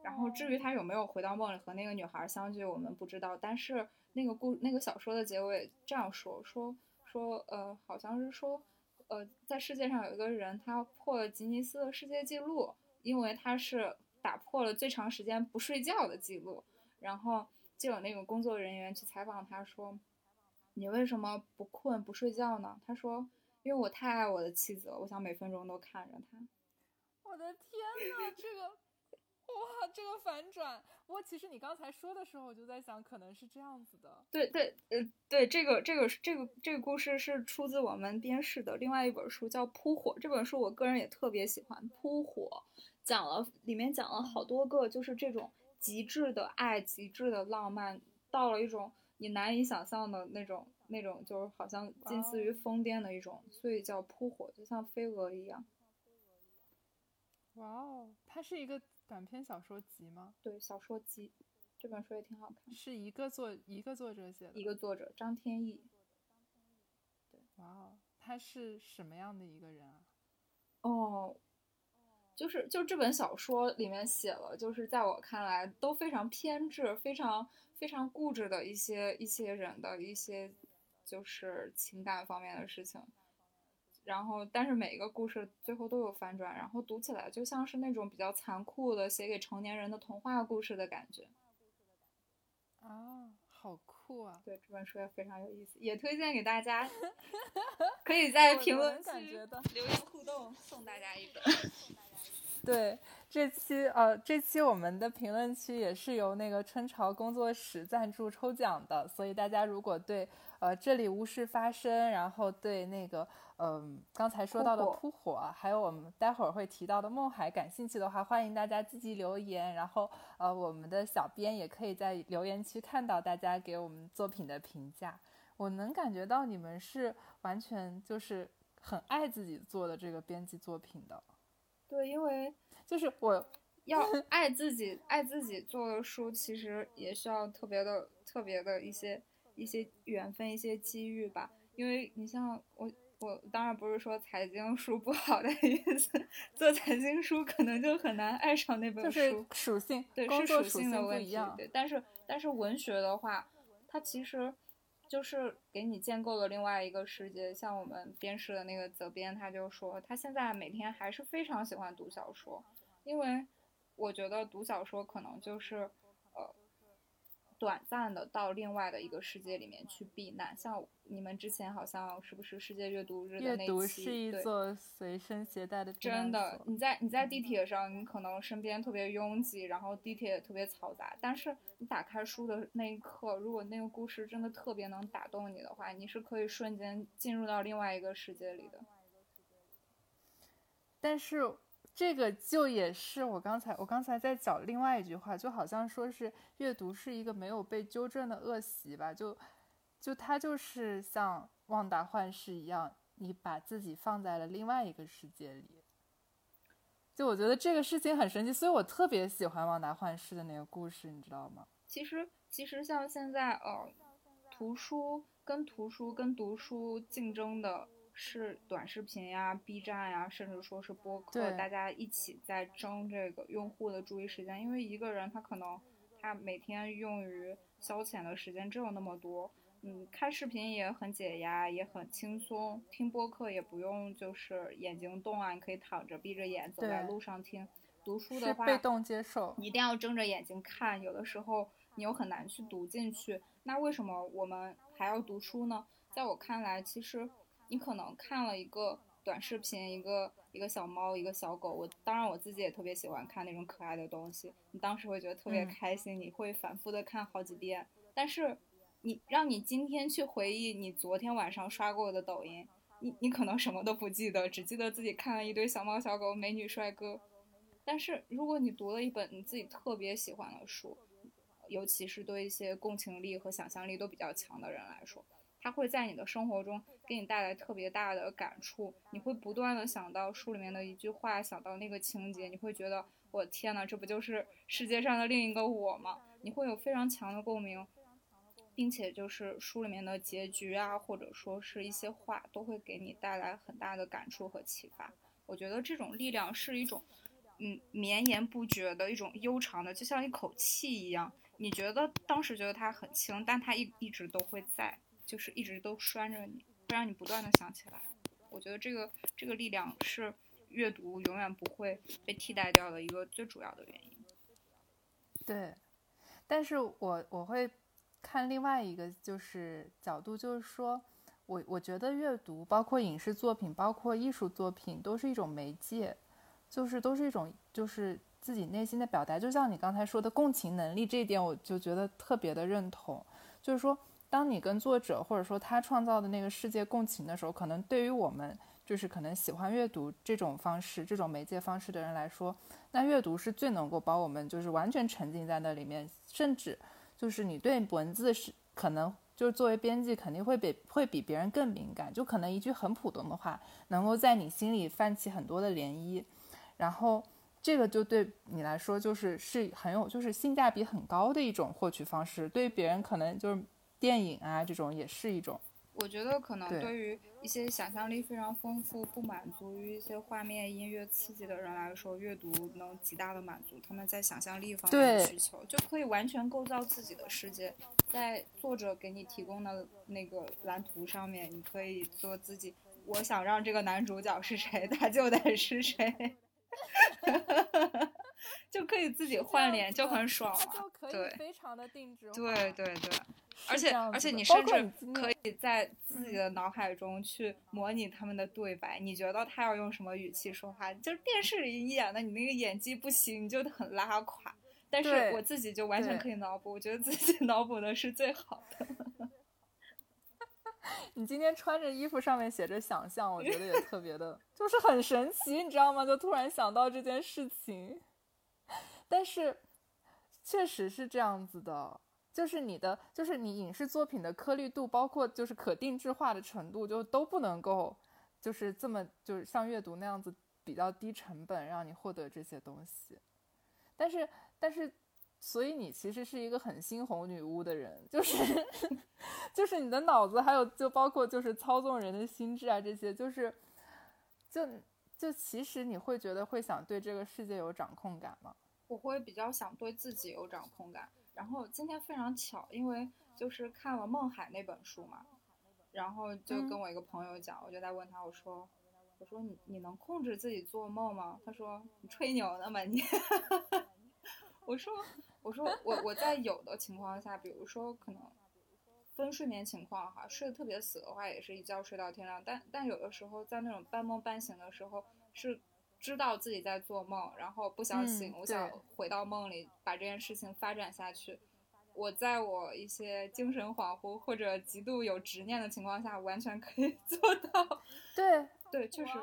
然后至于他有没有回到梦里和那个女孩相聚，我们不知道。但是那个故那个小说的结尾这样说说说呃，好像是说呃，在世界上有一个人，他破了吉尼斯的世界纪录，因为他是打破了最长时间不睡觉的记录。然后就有那个工作人员去采访他说：“你为什么不困不睡觉呢？”他说：“因为我太爱我的妻子了，我想每分钟都看着她。”我的天呐，这个。哇，这个反转！我其实你刚才说的时候，我就在想，可能是这样子的。对对，呃，对，这个这个这个这个故事是出自我们编室的另外一本书，叫《扑火》。这本书我个人也特别喜欢，《扑火》讲了里面讲了好多个，就是这种极致的爱、极致的浪漫，到了一种你难以想象的那种那种，就是好像近似于疯癫的一种，所以叫扑火，就像飞蛾一样。哇哦，它是一个。短篇小说集吗？对，小说集，这本书也挺好看。是一个作一个作者写的，一个作者张天翼。对，哇哦，他是什么样的一个人啊？哦，就是就这本小说里面写了，就是在我看来都非常偏执、非常非常固执的一些一些人的一些就是情感方面的事情。然后，但是每一个故事最后都有反转，然后读起来就像是那种比较残酷的写给成年人的童话故事的感觉。啊，好酷啊！对，这本书也非常有意思，也推荐给大家，*laughs* 可以在评论区留言互动，送大家一本。*laughs* 对，这期呃，这期我们的评论区也是由那个春潮工作室赞助抽奖的，所以大家如果对呃这里无事发生，然后对那个嗯刚才说到的扑火，还有我们待会儿会提到的梦海感兴趣的话，欢迎大家积极留言，然后呃我们的小编也可以在留言区看到大家给我们作品的评价。我能感觉到你们是完全就是很爱自己做的这个编辑作品的。对，因为就是我要 *laughs* 爱自己，爱自己做的书，其实也需要特别的、特别的一些一些缘分、一些机遇吧。因为你像我我当然不是说财经书不好的意思，做财经书可能就很难爱上那本书，属性对是属性的问题。对，但是但是文学的话，它其实就是给你建构了另外一个世界。像我们编室的那个责编，他就说他现在每天还是非常喜欢读小说，因为我觉得读小说可能就是呃。短暂的到另外的一个世界里面去避难，像你们之前好像是不是世界阅读日的那期？阅读是一座随身携带的。真的，你在你在地铁上，你可能身边特别拥挤，然后地铁也特别嘈杂，但是你打开书的那一刻，如果那个故事真的特别能打动你的话，你是可以瞬间进入到另外一个世界里的。但是。这个就也是我刚才我刚才在讲另外一句话，就好像说是阅读是一个没有被纠正的恶习吧，就就它就是像旺达幻视一样，你把自己放在了另外一个世界里。就我觉得这个事情很神奇，所以我特别喜欢旺达幻视的那个故事，你知道吗？其实其实像现在呃，图书跟图书跟读书竞争的。是短视频呀、B 站呀，甚至说是播客，大家一起在争这个用户的注意时间。因为一个人他可能他每天用于消遣的时间只有那么多，嗯，看视频也很解压，也很轻松，听播客也不用就是眼睛动啊，你可以躺着闭着眼走在路上听。读书的话，被动接受，你一定要睁着眼睛看，有的时候你又很难去读进去。那为什么我们还要读书呢？在我看来，其实。你可能看了一个短视频，一个一个小猫，一个小狗。我当然我自己也特别喜欢看那种可爱的东西。你当时会觉得特别开心，你会反复的看好几遍。但是，你让你今天去回忆你昨天晚上刷过的抖音，你你可能什么都不记得，只记得自己看了一堆小猫小狗、美女帅哥。但是，如果你读了一本你自己特别喜欢的书，尤其是对一些共情力和想象力都比较强的人来说。它会在你的生活中给你带来特别大的感触，你会不断的想到书里面的一句话，想到那个情节，你会觉得我天呐，这不就是世界上的另一个我吗？你会有非常强的共鸣，并且就是书里面的结局啊，或者说是一些话，都会给你带来很大的感触和启发。我觉得这种力量是一种，嗯，绵延不绝的一种悠长的，就像一口气一样。你觉得当时觉得它很轻，但它一一直都会在。就是一直都拴着你，会让你不断的想起来。我觉得这个这个力量是阅读永远不会被替代掉的一个最主要的原因。对，但是我我会看另外一个就是角度，就是说我我觉得阅读，包括影视作品，包括艺术作品，都是一种媒介，就是都是一种就是自己内心的表达。就像你刚才说的共情能力这一点，我就觉得特别的认同，就是说。当你跟作者或者说他创造的那个世界共情的时候，可能对于我们就是可能喜欢阅读这种方式、这种媒介方式的人来说，那阅读是最能够把我们就是完全沉浸在那里面，甚至就是你对文字是可能就是作为编辑肯定会比会比别人更敏感，就可能一句很普通的话能够在你心里泛起很多的涟漪，然后这个就对你来说就是是很有就是性价比很高的一种获取方式，对于别人可能就是。电影啊，这种也是一种。我觉得可能对于一些想象力非常丰富、不满足于一些画面、音乐刺激的人来说，阅读能极大的满足他们在想象力方面的需求，就可以完全构造自己的世界。在作者给你提供的那个蓝图上面，你可以做自己。我想让这个男主角是谁，他就得是谁。*laughs* 就可以自己换脸，就很爽了。对，非常的定制。对对对，而且而且你甚至可以在自己的脑海中去模拟他们的对白。你觉得他要用什么语气说话？就是电视里演的，你那个演技不行，你就很拉垮。但是我自己就完全可以脑补，我觉得自己 *laughs* 脑补的是最好的。*laughs* 你今天穿着衣服上面写着想象，我觉得也特别的，*laughs* 就是很神奇，你知道吗？就突然想到这件事情。但是，确实是这样子的，就是你的，就是你影视作品的颗粒度，包括就是可定制化的程度，就都不能够，就是这么就是像阅读那样子比较低成本让你获得这些东西。但是，但是，所以你其实是一个很猩红女巫的人，就是 *laughs* 就是你的脑子还有就包括就是操纵人的心智啊这些，就是就就其实你会觉得会想对这个世界有掌控感吗？我会比较想对自己有掌控感。然后今天非常巧，因为就是看了《孟海》那本书嘛，然后就跟我一个朋友讲，我就在问他，我说。我说你你能控制自己做梦吗？他说你吹牛呢吗你？*laughs* 我说我说我我在有的情况下，比如说可能分睡眠情况哈，睡得特别死的话，也是一觉睡到天亮。但但有的时候在那种半梦半醒的时候，是知道自己在做梦，然后不想醒，我想回到梦里把这件事情发展下去。我在我一些精神恍惚或者极度有执念的情况下，完全可以 *laughs* 做到。对。对，确实，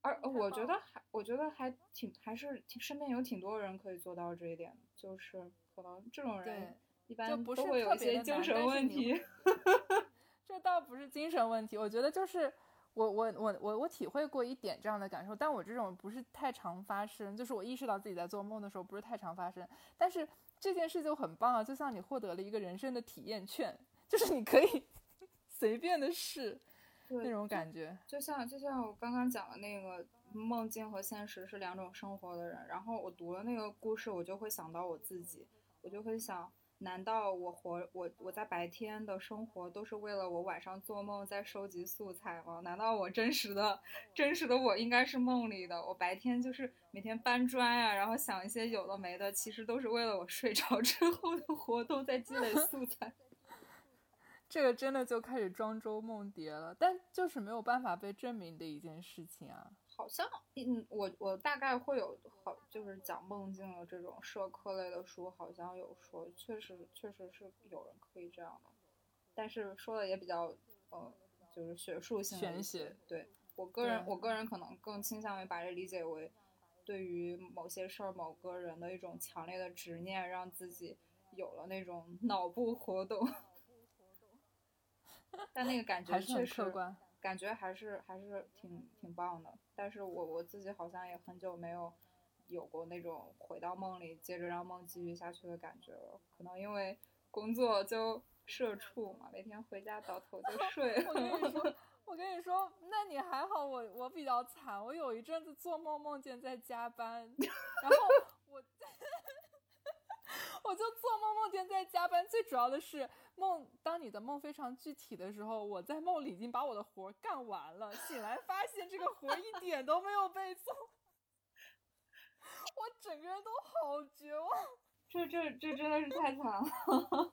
而我觉得还，我觉得还挺，还是挺身边有挺多人可以做到这一点，就是可能这种人一般都会有一些精神问题。*laughs* 这倒不是精神问题，我觉得就是我我我我我体会过一点这样的感受，但我这种不是太常发生，就是我意识到自己在做梦的时候不是太常发生，但是这件事就很棒啊，就像你获得了一个人生的体验券，就是你可以 *laughs* 随便的试。那种感觉，就像就像我刚刚讲的那个梦境和现实是两种生活的人。然后我读了那个故事，我就会想到我自己，我就会想：难道我活我我在白天的生活都是为了我晚上做梦在收集素材吗？难道我真实的 *laughs* 真实的我应该是梦里的？我白天就是每天搬砖呀，然后想一些有的没的，其实都是为了我睡着之后的活动在积累素材。*laughs* 这个真的就开始庄周梦蝶了，但就是没有办法被证明的一件事情啊。好像，嗯，我我大概会有好，就是讲梦境的这种社科类的书，好像有说，确实确实是有人可以这样的，但是说的也比较，呃，就是学术性玄学。对我个人，我个人可能更倾向于把这理解为，对于某些事儿、某个人的一种强烈的执念，让自己有了那种脑部活动。*laughs* 但那个感觉确实，感觉还是还是挺挺棒的。但是我我自己好像也很久没有有过那种回到梦里，接着让梦继续下去的感觉了。可能因为工作就社畜嘛，每天回家倒头就 *laughs* 睡。我跟你说，我跟你说，那你还好，我我比较惨。我有一阵子做梦梦见在加班，*laughs* 然后我。就做梦梦见在加班，最主要的是梦。当你的梦非常具体的时候，我在梦里已经把我的活干完了，醒来发现这个活一点都没有被做，我整个人都好绝望。这这这真的是太惨了。*laughs*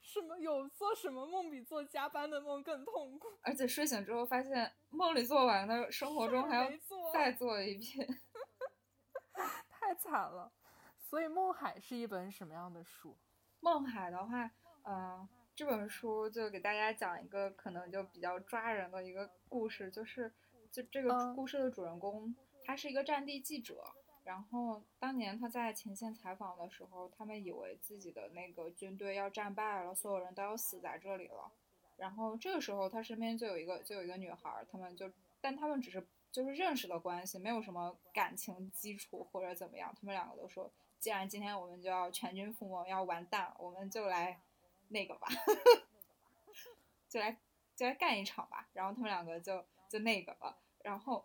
什么有做什么梦比做加班的梦更痛苦？而且睡醒之后发现梦里做完的，生活中还要再做一遍，*laughs* 太惨了。所以《梦海》是一本什么样的书？《梦海》的话，嗯，这本书就给大家讲一个可能就比较抓人的一个故事，就是就这个故事的主人公，他是一个战地记者。然后当年他在前线采访的时候，他们以为自己的那个军队要战败了，所有人都要死在这里了。然后这个时候他身边就有一个就有一个女孩，他们就但他们只是就是认识的关系，没有什么感情基础或者怎么样。他们两个都说。既然今天我们就要全军覆没，要完蛋，我们就来那个吧，*laughs* 就来就来干一场吧。然后他们两个就就那个了，然后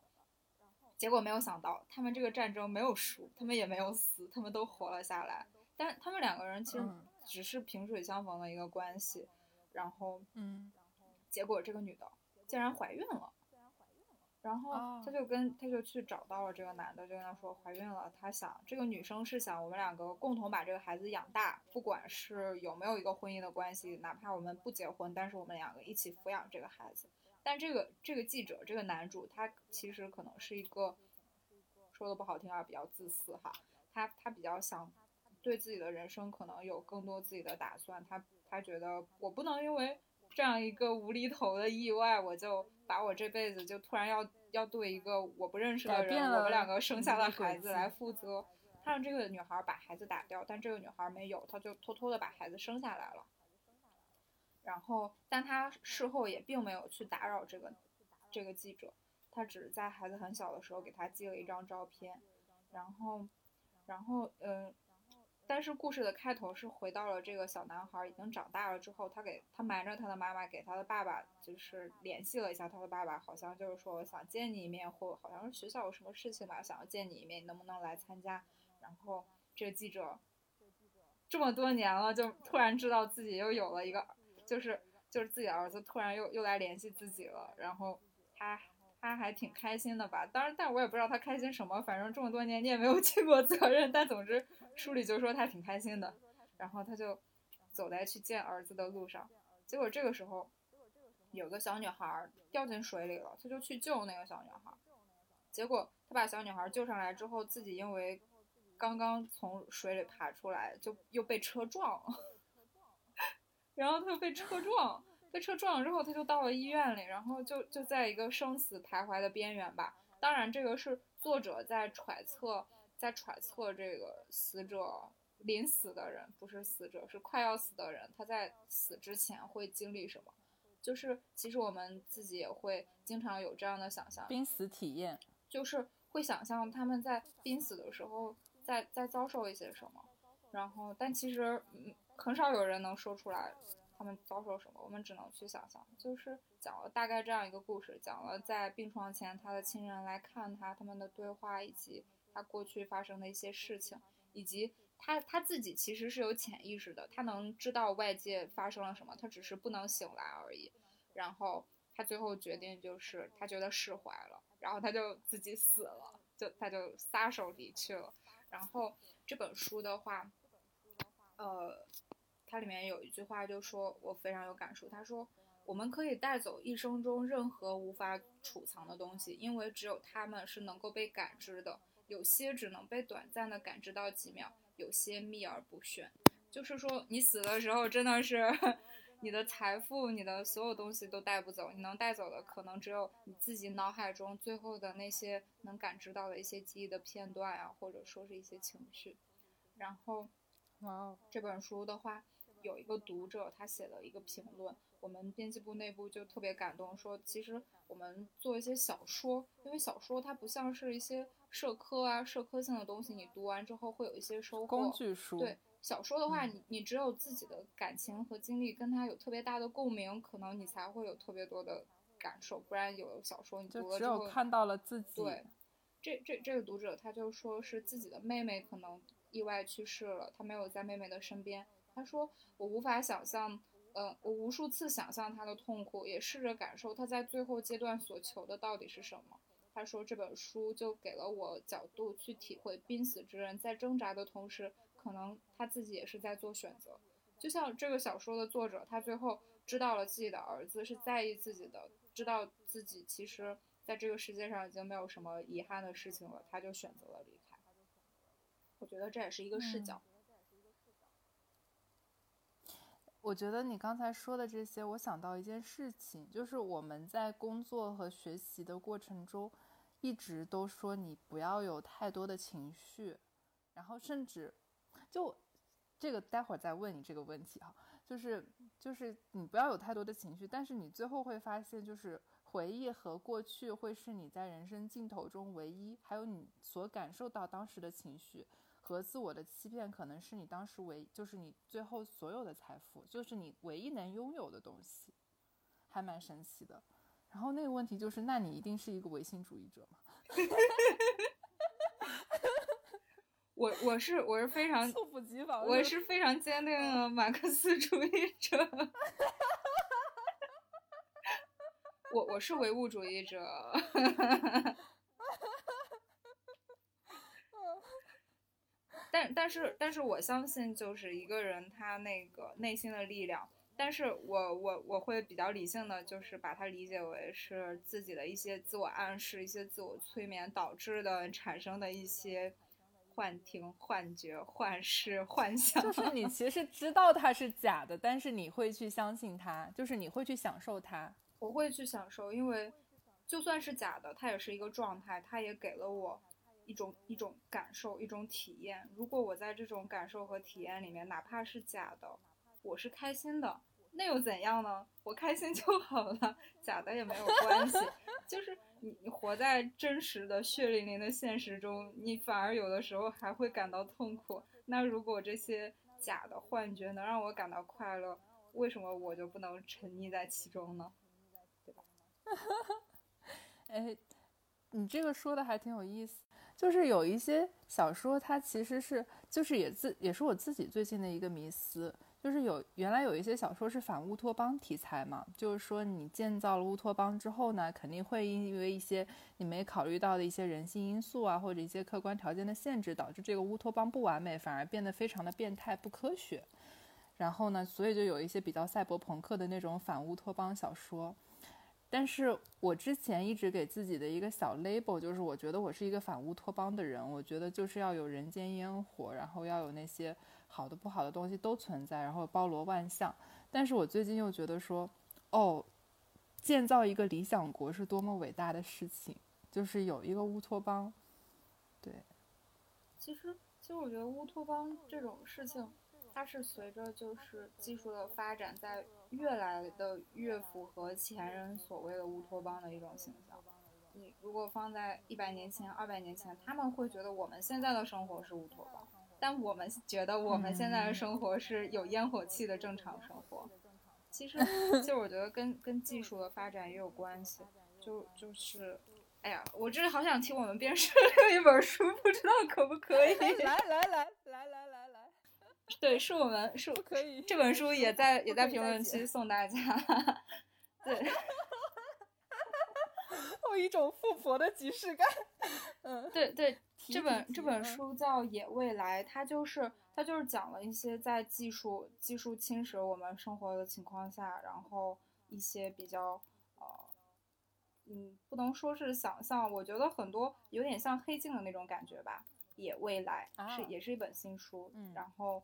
结果没有想到，他们这个战争没有输，他们也没有死，他们都活了下来。但他们两个人其实只是萍水相逢的一个关系。然后，嗯，结果这个女的竟然怀孕了。然后他就跟他就去找到了这个男的，就跟他说怀孕了。他想这个女生是想我们两个共同把这个孩子养大，不管是有没有一个婚姻的关系，哪怕我们不结婚，但是我们两个一起抚养这个孩子。但这个这个记者这个男主他其实可能是一个说的不好听啊，比较自私哈。他他比较想对自己的人生可能有更多自己的打算。他他觉得我不能因为。这样一个无厘头的意外，我就把我这辈子就突然要要对一个我不认识的人，我们两个生下的孩子来负责。他让这个女孩把孩子打掉，但这个女孩没有，他就偷偷的把孩子生下来了。然后，但他事后也并没有去打扰这个这个记者，他只是在孩子很小的时候给他寄了一张照片，然后。然后嗯。但是故事的开头是回到了这个小男孩已经长大了之后，他给他瞒着他的妈妈给他的爸爸就是联系了一下他的爸爸，好像就是说想见你一面，或好像是学校有什么事情吧，想要见你一面，能不能来参加？然后这个记者这么多年了，就突然知道自己又有了一个，就是就是自己的儿子突然又又来联系自己了，然后他。他还挺开心的吧？当然，但我也不知道他开心什么。反正这么多年你也没有 *laughs* 尽过责任，但总之书里就说他挺开心的。然后他就走在去见儿子的路上，结果这个时候有个小女孩掉进水里了，他就去救那个小女孩。结果他把小女孩救上来之后，自己因为刚刚从水里爬出来，就又被车撞了，*laughs* 然后他又被车撞。被车撞了之后，他就到了医院里，然后就就在一个生死徘徊的边缘吧。当然，这个是作者在揣测，在揣测这个死者临死的人，不是死者，是快要死的人，他在死之前会经历什么？就是其实我们自己也会经常有这样的想象，濒死体验，就是会想象他们在濒死的时候在在遭受一些什么。然后，但其实嗯，很少有人能说出来。他们遭受什么，我们只能去想象。就是讲了大概这样一个故事，讲了在病床前他的亲人来看他，他们的对话，以及他过去发生的一些事情，以及他他自己其实是有潜意识的，他能知道外界发生了什么，他只是不能醒来而已。然后他最后决定就是他觉得释怀了，然后他就自己死了，就他就撒手离去了。然后这本书的话，呃。它里面有一句话，就说我非常有感触。他说：“我们可以带走一生中任何无法储藏的东西，因为只有它们是能够被感知的。有些只能被短暂的感知到几秒，有些秘而不宣。就是说，你死的时候，真的是你的财富、你的所有东西都带不走。你能带走的，可能只有你自己脑海中最后的那些能感知到的一些记忆的片段啊，或者说是一些情绪。然后，哇，这本书的话。”有一个读者，他写了一个评论，我们编辑部内部就特别感动，说其实我们做一些小说，因为小说它不像是一些社科啊、社科性的东西，你读完之后会有一些收获。工具书。对小说的话，你你只有自己的感情和经历跟他有特别大的共鸣，可能你才会有特别多的感受，不然有小说你读了之后看到了自己。对，这这这个读者他就说是自己的妹妹可能意外去世了，他没有在妹妹的身边。他说：“我无法想象，呃，我无数次想象他的痛苦，也试着感受他在最后阶段所求的到底是什么。”他说：“这本书就给了我角度去体会濒死之人在挣扎的同时，可能他自己也是在做选择。就像这个小说的作者，他最后知道了自己的儿子是在意自己的，知道自己其实在这个世界上已经没有什么遗憾的事情了，他就选择了离开。我觉得这也是一个视角。”我觉得你刚才说的这些，我想到一件事情，就是我们在工作和学习的过程中，一直都说你不要有太多的情绪，然后甚至，就这个待会儿再问你这个问题哈，就是就是你不要有太多的情绪，但是你最后会发现，就是回忆和过去会是你在人生尽头中唯一，还有你所感受到当时的情绪。和自我的欺骗，可能是你当时唯，就是你最后所有的财富，就是你唯一能拥有的东西，还蛮神奇的。然后那个问题就是，那你一定是一个唯心主义者吗？*laughs* 我我是我是非常 *laughs* 猝不及防，我是非常坚定的马克思主义者。*laughs* 我我是唯物主义者。但但是但是我相信，就是一个人他那个内心的力量。但是我我我会比较理性的，就是把它理解为是自己的一些自我暗示、一些自我催眠导致的产生的一些幻听、幻觉、幻视、幻想。就 *laughs* 是你其实知道它是假的，但是你会去相信它，就是你会去享受它。我会去享受，因为就算是假的，它也是一个状态，它也给了我。一种一种感受，一种体验。如果我在这种感受和体验里面，哪怕是假的，我是开心的，那又怎样呢？我开心就好了，假的也没有关系。就是你你活在真实的血淋淋的现实中，你反而有的时候还会感到痛苦。那如果这些假的幻觉能让我感到快乐，为什么我就不能沉溺在其中呢？对吧？*laughs* 哎，你这个说的还挺有意思。就是有一些小说，它其实是就是也自也是我自己最近的一个迷思。就是有原来有一些小说是反乌托邦题材嘛，就是说你建造了乌托邦之后呢，肯定会因为一些你没考虑到的一些人性因素啊，或者一些客观条件的限制，导致这个乌托邦不完美，反而变得非常的变态不科学。然后呢，所以就有一些比较赛博朋克的那种反乌托邦小说。但是我之前一直给自己的一个小 label 就是，我觉得我是一个反乌托邦的人，我觉得就是要有人间烟火，然后要有那些好的不好的东西都存在，然后包罗万象。但是我最近又觉得说，哦，建造一个理想国是多么伟大的事情，就是有一个乌托邦。对，其实其实我觉得乌托邦这种事情。它是随着就是技术的发展，在越来的越符合前人所谓的乌托邦的一种形象。你如果放在一百年前、二百年前，他们会觉得我们现在的生活是乌托邦，但我们觉得我们现在的生活是有烟火气的正常生活。其实，*laughs* 其实我觉得跟跟技术的发展也有关系。就就是，哎呀，我真的好想听我们编 *laughs* 设一本书，不知道可不可以？来来来来来来来。对，是我们是可以这本书也在也在评论区送大家。*laughs* *laughs* 对，有一种富婆的即视感。嗯，对对，这本这本书叫《野未来》，它就是它就是讲了一些在技术技术侵蚀我们生活的情况下，然后一些比较呃嗯，不能说是想象，我觉得很多有点像黑镜的那种感觉吧。野未来是也是一本新书，然后。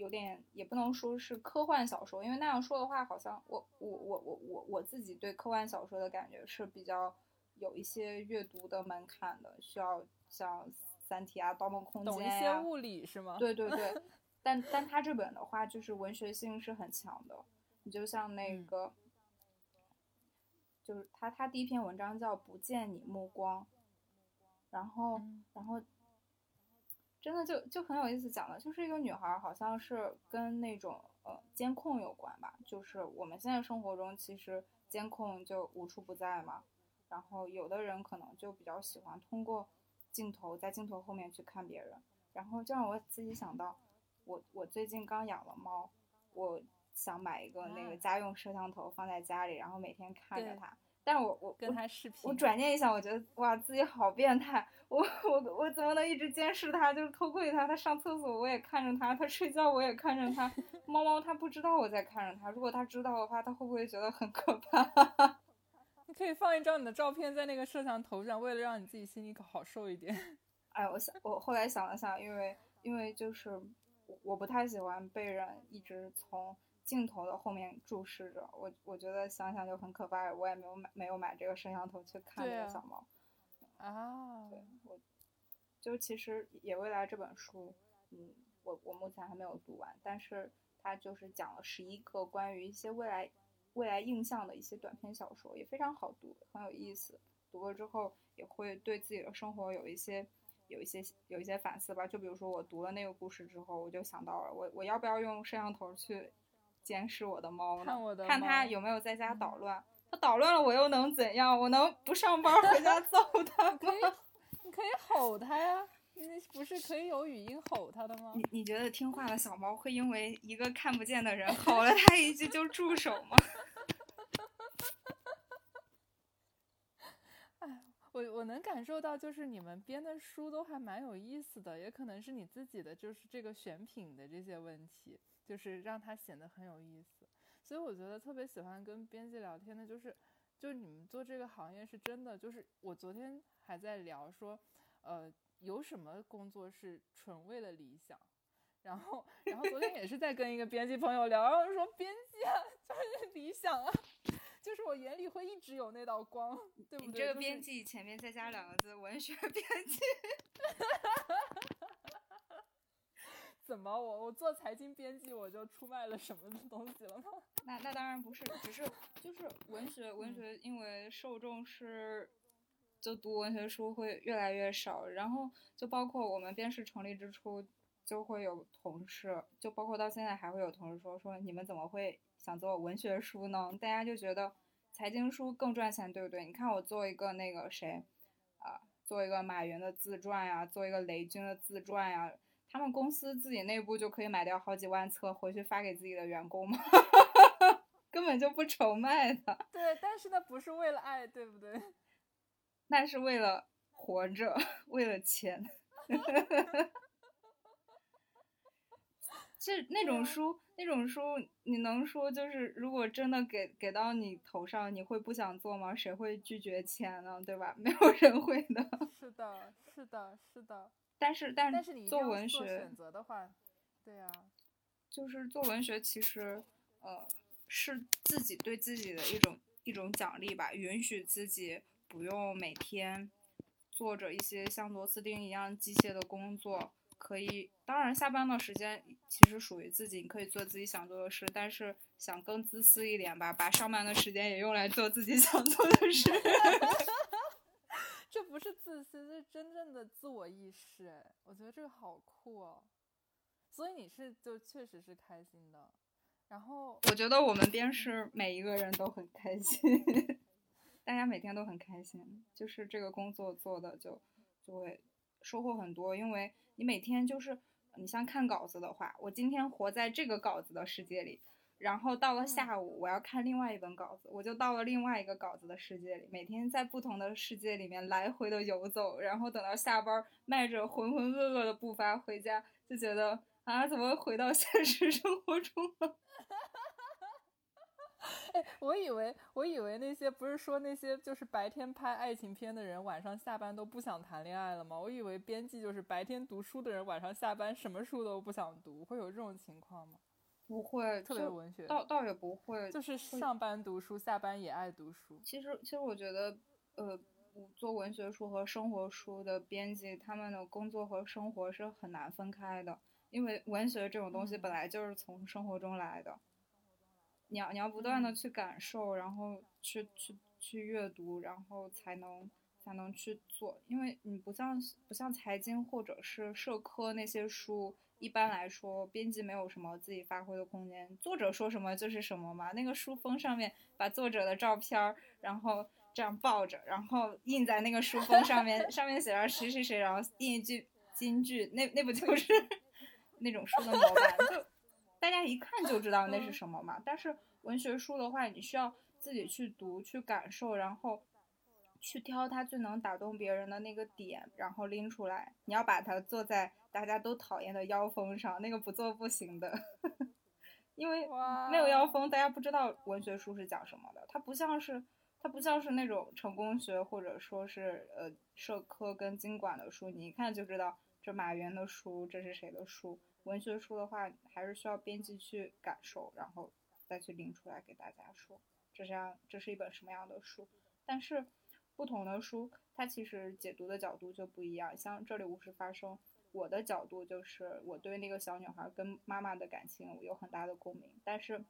有点也不能说是科幻小说，因为那样说的话，好像我我我我我我自己对科幻小说的感觉是比较有一些阅读的门槛的，需要像《三体》啊、《盗梦空间》懂一些物理是吗？*laughs* 对对对，但但他这本的话，就是文学性是很强的。你就像那个，就是他他第一篇文章叫《不见你目光》，然后然后。真的就就很有意思，讲的就是一个女孩，好像是跟那种呃监控有关吧。就是我们现在生活中其实监控就无处不在嘛。然后有的人可能就比较喜欢通过镜头在镜头后面去看别人，然后就让我自己想到，我我最近刚养了猫，我想买一个那个家用摄像头放在家里，然后每天看着它。但是我我跟他视频，我转念一想，我觉得哇，自己好变态！我我我怎么能一直监视他，就是偷窥他？他上厕所我也看着他，他睡觉我也看着他。猫猫它不知道我在看着它，如果它知道的话，它会不会觉得很可怕？*laughs* 你可以放一张你的照片在那个摄像头上，为了让你自己心里好受一点。*laughs* 哎，我想我后来想了想，因为因为就是我不太喜欢被人一直从。镜头的后面注视着我，我觉得想想就很可怕。我也没有买，没有买这个摄像头去看这个小猫。啊，对，我就其实《野未来》这本书，嗯，我我目前还没有读完，但是它就是讲了十一个关于一些未来未来印象的一些短篇小说，也非常好读，很有意思。读了之后也会对自己的生活有一些有一些有一些反思吧。就比如说我读了那个故事之后，我就想到了我我要不要用摄像头去。监视我的猫呢？看它有没有在家捣乱。它捣乱了，我又能怎样？我能不上班回家揍 *laughs* 它吗？你可以吼它呀！你不是可以有语音吼它的吗？你你觉得听话的小猫会因为一个看不见的人吼了它一句就住手吗？*laughs* 哎，我我能感受到，就是你们编的书都还蛮有意思的，也可能是你自己的，就是这个选品的这些问题。就是让它显得很有意思，所以我觉得特别喜欢跟编辑聊天的，就是，就是你们做这个行业是真的，就是我昨天还在聊说，呃，有什么工作是纯为了理想，然后，然后昨天也是在跟一个编辑朋友聊，然后说编辑啊，*laughs* 就是理想啊，就是我眼里会一直有那道光，对不对？你这个编辑前面再加两个字，文学编辑。*laughs* 怎么我我做财经编辑我就出卖了什么东西了吗？*laughs* 那那当然不是，只是就是文学文学，因为受众是就读文学书会越来越少，然后就包括我们编室成立之初，就会有同事，就包括到现在还会有同事说说你们怎么会想做文学书呢？大家就觉得财经书更赚钱，对不对？你看我做一个那个谁啊，做一个马云的自传呀，做一个雷军的自传呀。他们公司自己内部就可以买掉好几万册回去发给自己的员工吗？*laughs* 根本就不愁卖的。对，但是那不是为了爱，对不对？*laughs* 那是为了活着，*laughs* 为了钱。其实那种书，那种书，你能说就是，如果真的给给到你头上，你会不想做吗？谁会拒绝钱呢？对吧？没有人会的。是的，是的，是的。但是，但是你做文学选择的话，对啊，就是做文学，其实，呃，是自己对自己的一种一种奖励吧，允许自己不用每天做着一些像螺丝钉一样机械的工作，可以，当然下班的时间其实属于自己，你可以做自己想做的事，但是想更自私一点吧，把上班的时间也用来做自己想做的事。*laughs* 不是自私，是真正的自我意识。我觉得这个好酷哦。所以你是就确实是开心的。然后我觉得我们编是每一个人都很开心，*laughs* 大家每天都很开心。就是这个工作做的就就会收获很多，因为你每天就是你像看稿子的话，我今天活在这个稿子的世界里。然后到了下午，我要看另外一本稿子，我就到了另外一个稿子的世界里，每天在不同的世界里面来回的游走，然后等到下班，迈着浑浑噩噩的步伐回家，就觉得啊，怎么回到现实生活中了？*laughs* 哎，我以为，我以为那些不是说那些就是白天拍爱情片的人，晚上下班都不想谈恋爱了吗？我以为编辑就是白天读书的人，晚上下班什么书都不想读，会有这种情况吗？不会，特别文学，倒倒也不会，就是上班读书，下班也爱读书。其实，其实我觉得，呃，做文学书和生活书的编辑，他们的工作和生活是很难分开的，因为文学这种东西本来就是从生活中来的。你要你要不断的去感受，然后去去去阅读，然后才能才能去做，因为你不像不像财经或者是社科那些书。一般来说，编辑没有什么自己发挥的空间，作者说什么就是什么嘛。那个书封上面把作者的照片，然后这样抱着，然后印在那个书封上面，*laughs* 上面写上谁谁谁，然后印一句金句，那那不就是 *laughs* 那种书的模板？就 *laughs* 大家一看就知道那是什么嘛。但是文学书的话，你需要自己去读、去感受，然后去挑他最能打动别人的那个点，然后拎出来。你要把它做在。大家都讨厌的腰封上，那个不做不行的，*laughs* 因为没有腰封，大家不知道文学书是讲什么的。它不像是，它不像是那种成功学或者说是呃社科跟经管的书，你一看就知道这马原的书，这是谁的书。文学书的话，还是需要编辑去感受，然后再去拎出来给大家说，这是样，这是一本什么样的书。但是不同的书，它其实解读的角度就不一样。像这里无事发生。我的角度就是，我对那个小女孩跟妈妈的感情有很大的共鸣，但是，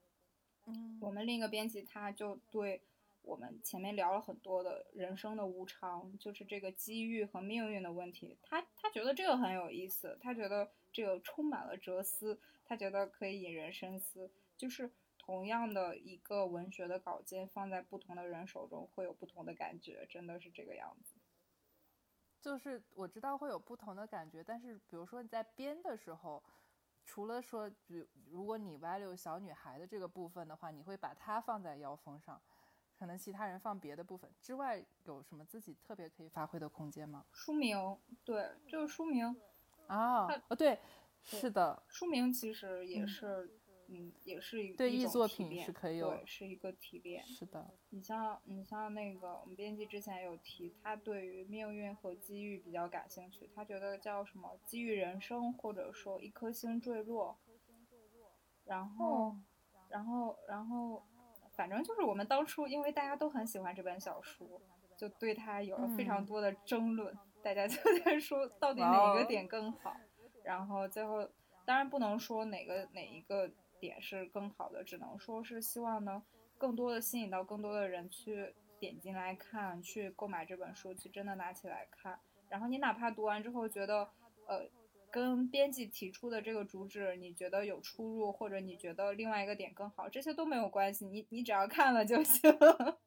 嗯，我们另一个编辑他就对我们前面聊了很多的人生的无常，就是这个机遇和命运的问题，他他觉得这个很有意思，他觉得这个充满了哲思，他觉得可以引人深思，就是同样的一个文学的稿件放在不同的人手中会有不同的感觉，真的是这个样子。就是我知道会有不同的感觉，但是比如说你在编的时候，除了说，比如果你 value 小女孩的这个部分的话，你会把它放在腰封上，可能其他人放别的部分之外，有什么自己特别可以发挥的空间吗？书名，对，就是书名啊，哦，对，是的，书名其实也是。嗯，也是一对艺作品是可以有，对，是一个提炼。是的，你像你像那个我们编辑之前有提，他对于命运和机遇比较感兴趣，他觉得叫什么机遇人生，或者说一颗星坠落。然后，然后，然后，反正就是我们当初因为大家都很喜欢这本小说，就对他有了非常多的争论，大家就在说到底哪一个点更好，然后最后。当然不能说哪个哪一个点是更好的，只能说是希望能更多的吸引到更多的人去点进来看，去购买这本书，去真的拿起来看。然后你哪怕读完之后觉得，呃，跟编辑提出的这个主旨你觉得有出入，或者你觉得另外一个点更好，这些都没有关系，你你只要看了就行。*laughs*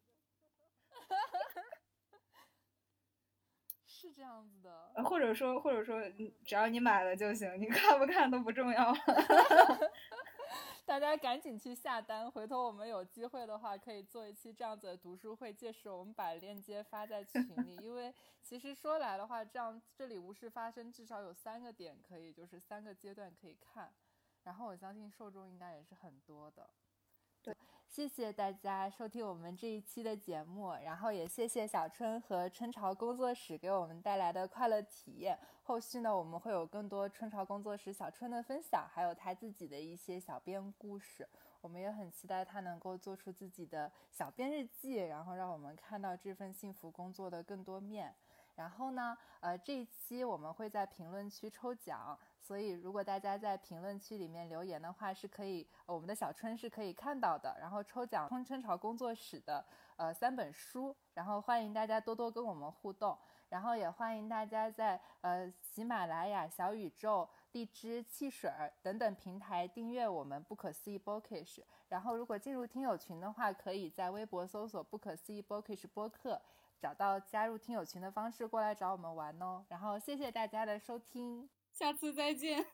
是这样子的，或者说，或者说，只要你买了就行，你看不看都不重要。*laughs* 大家赶紧去下单，回头我们有机会的话，可以做一期这样子的读书会。届时我们把链接发在群里，因为其实说来的话，这样这里无事发生，至少有三个点可以，就是三个阶段可以看。然后我相信受众应该也是很多的。谢谢大家收听我们这一期的节目，然后也谢谢小春和春潮工作室给我们带来的快乐体验。后续呢，我们会有更多春潮工作室小春的分享，还有他自己的一些小编故事。我们也很期待他能够做出自己的小编日记，然后让我们看到这份幸福工作的更多面。然后呢，呃，这一期我们会在评论区抽奖，所以如果大家在评论区里面留言的话，是可以，我们的小春是可以看到的。然后抽奖春春潮工作室的呃三本书，然后欢迎大家多多跟我们互动，然后也欢迎大家在呃喜马拉雅、小宇宙、荔枝、汽水等等平台订阅我们不可思议 Bookish。然后如果进入听友群的话，可以在微博搜索不可思议 Bookish 播客。找到加入听友群的方式过来找我们玩哦，然后谢谢大家的收听，下次再见。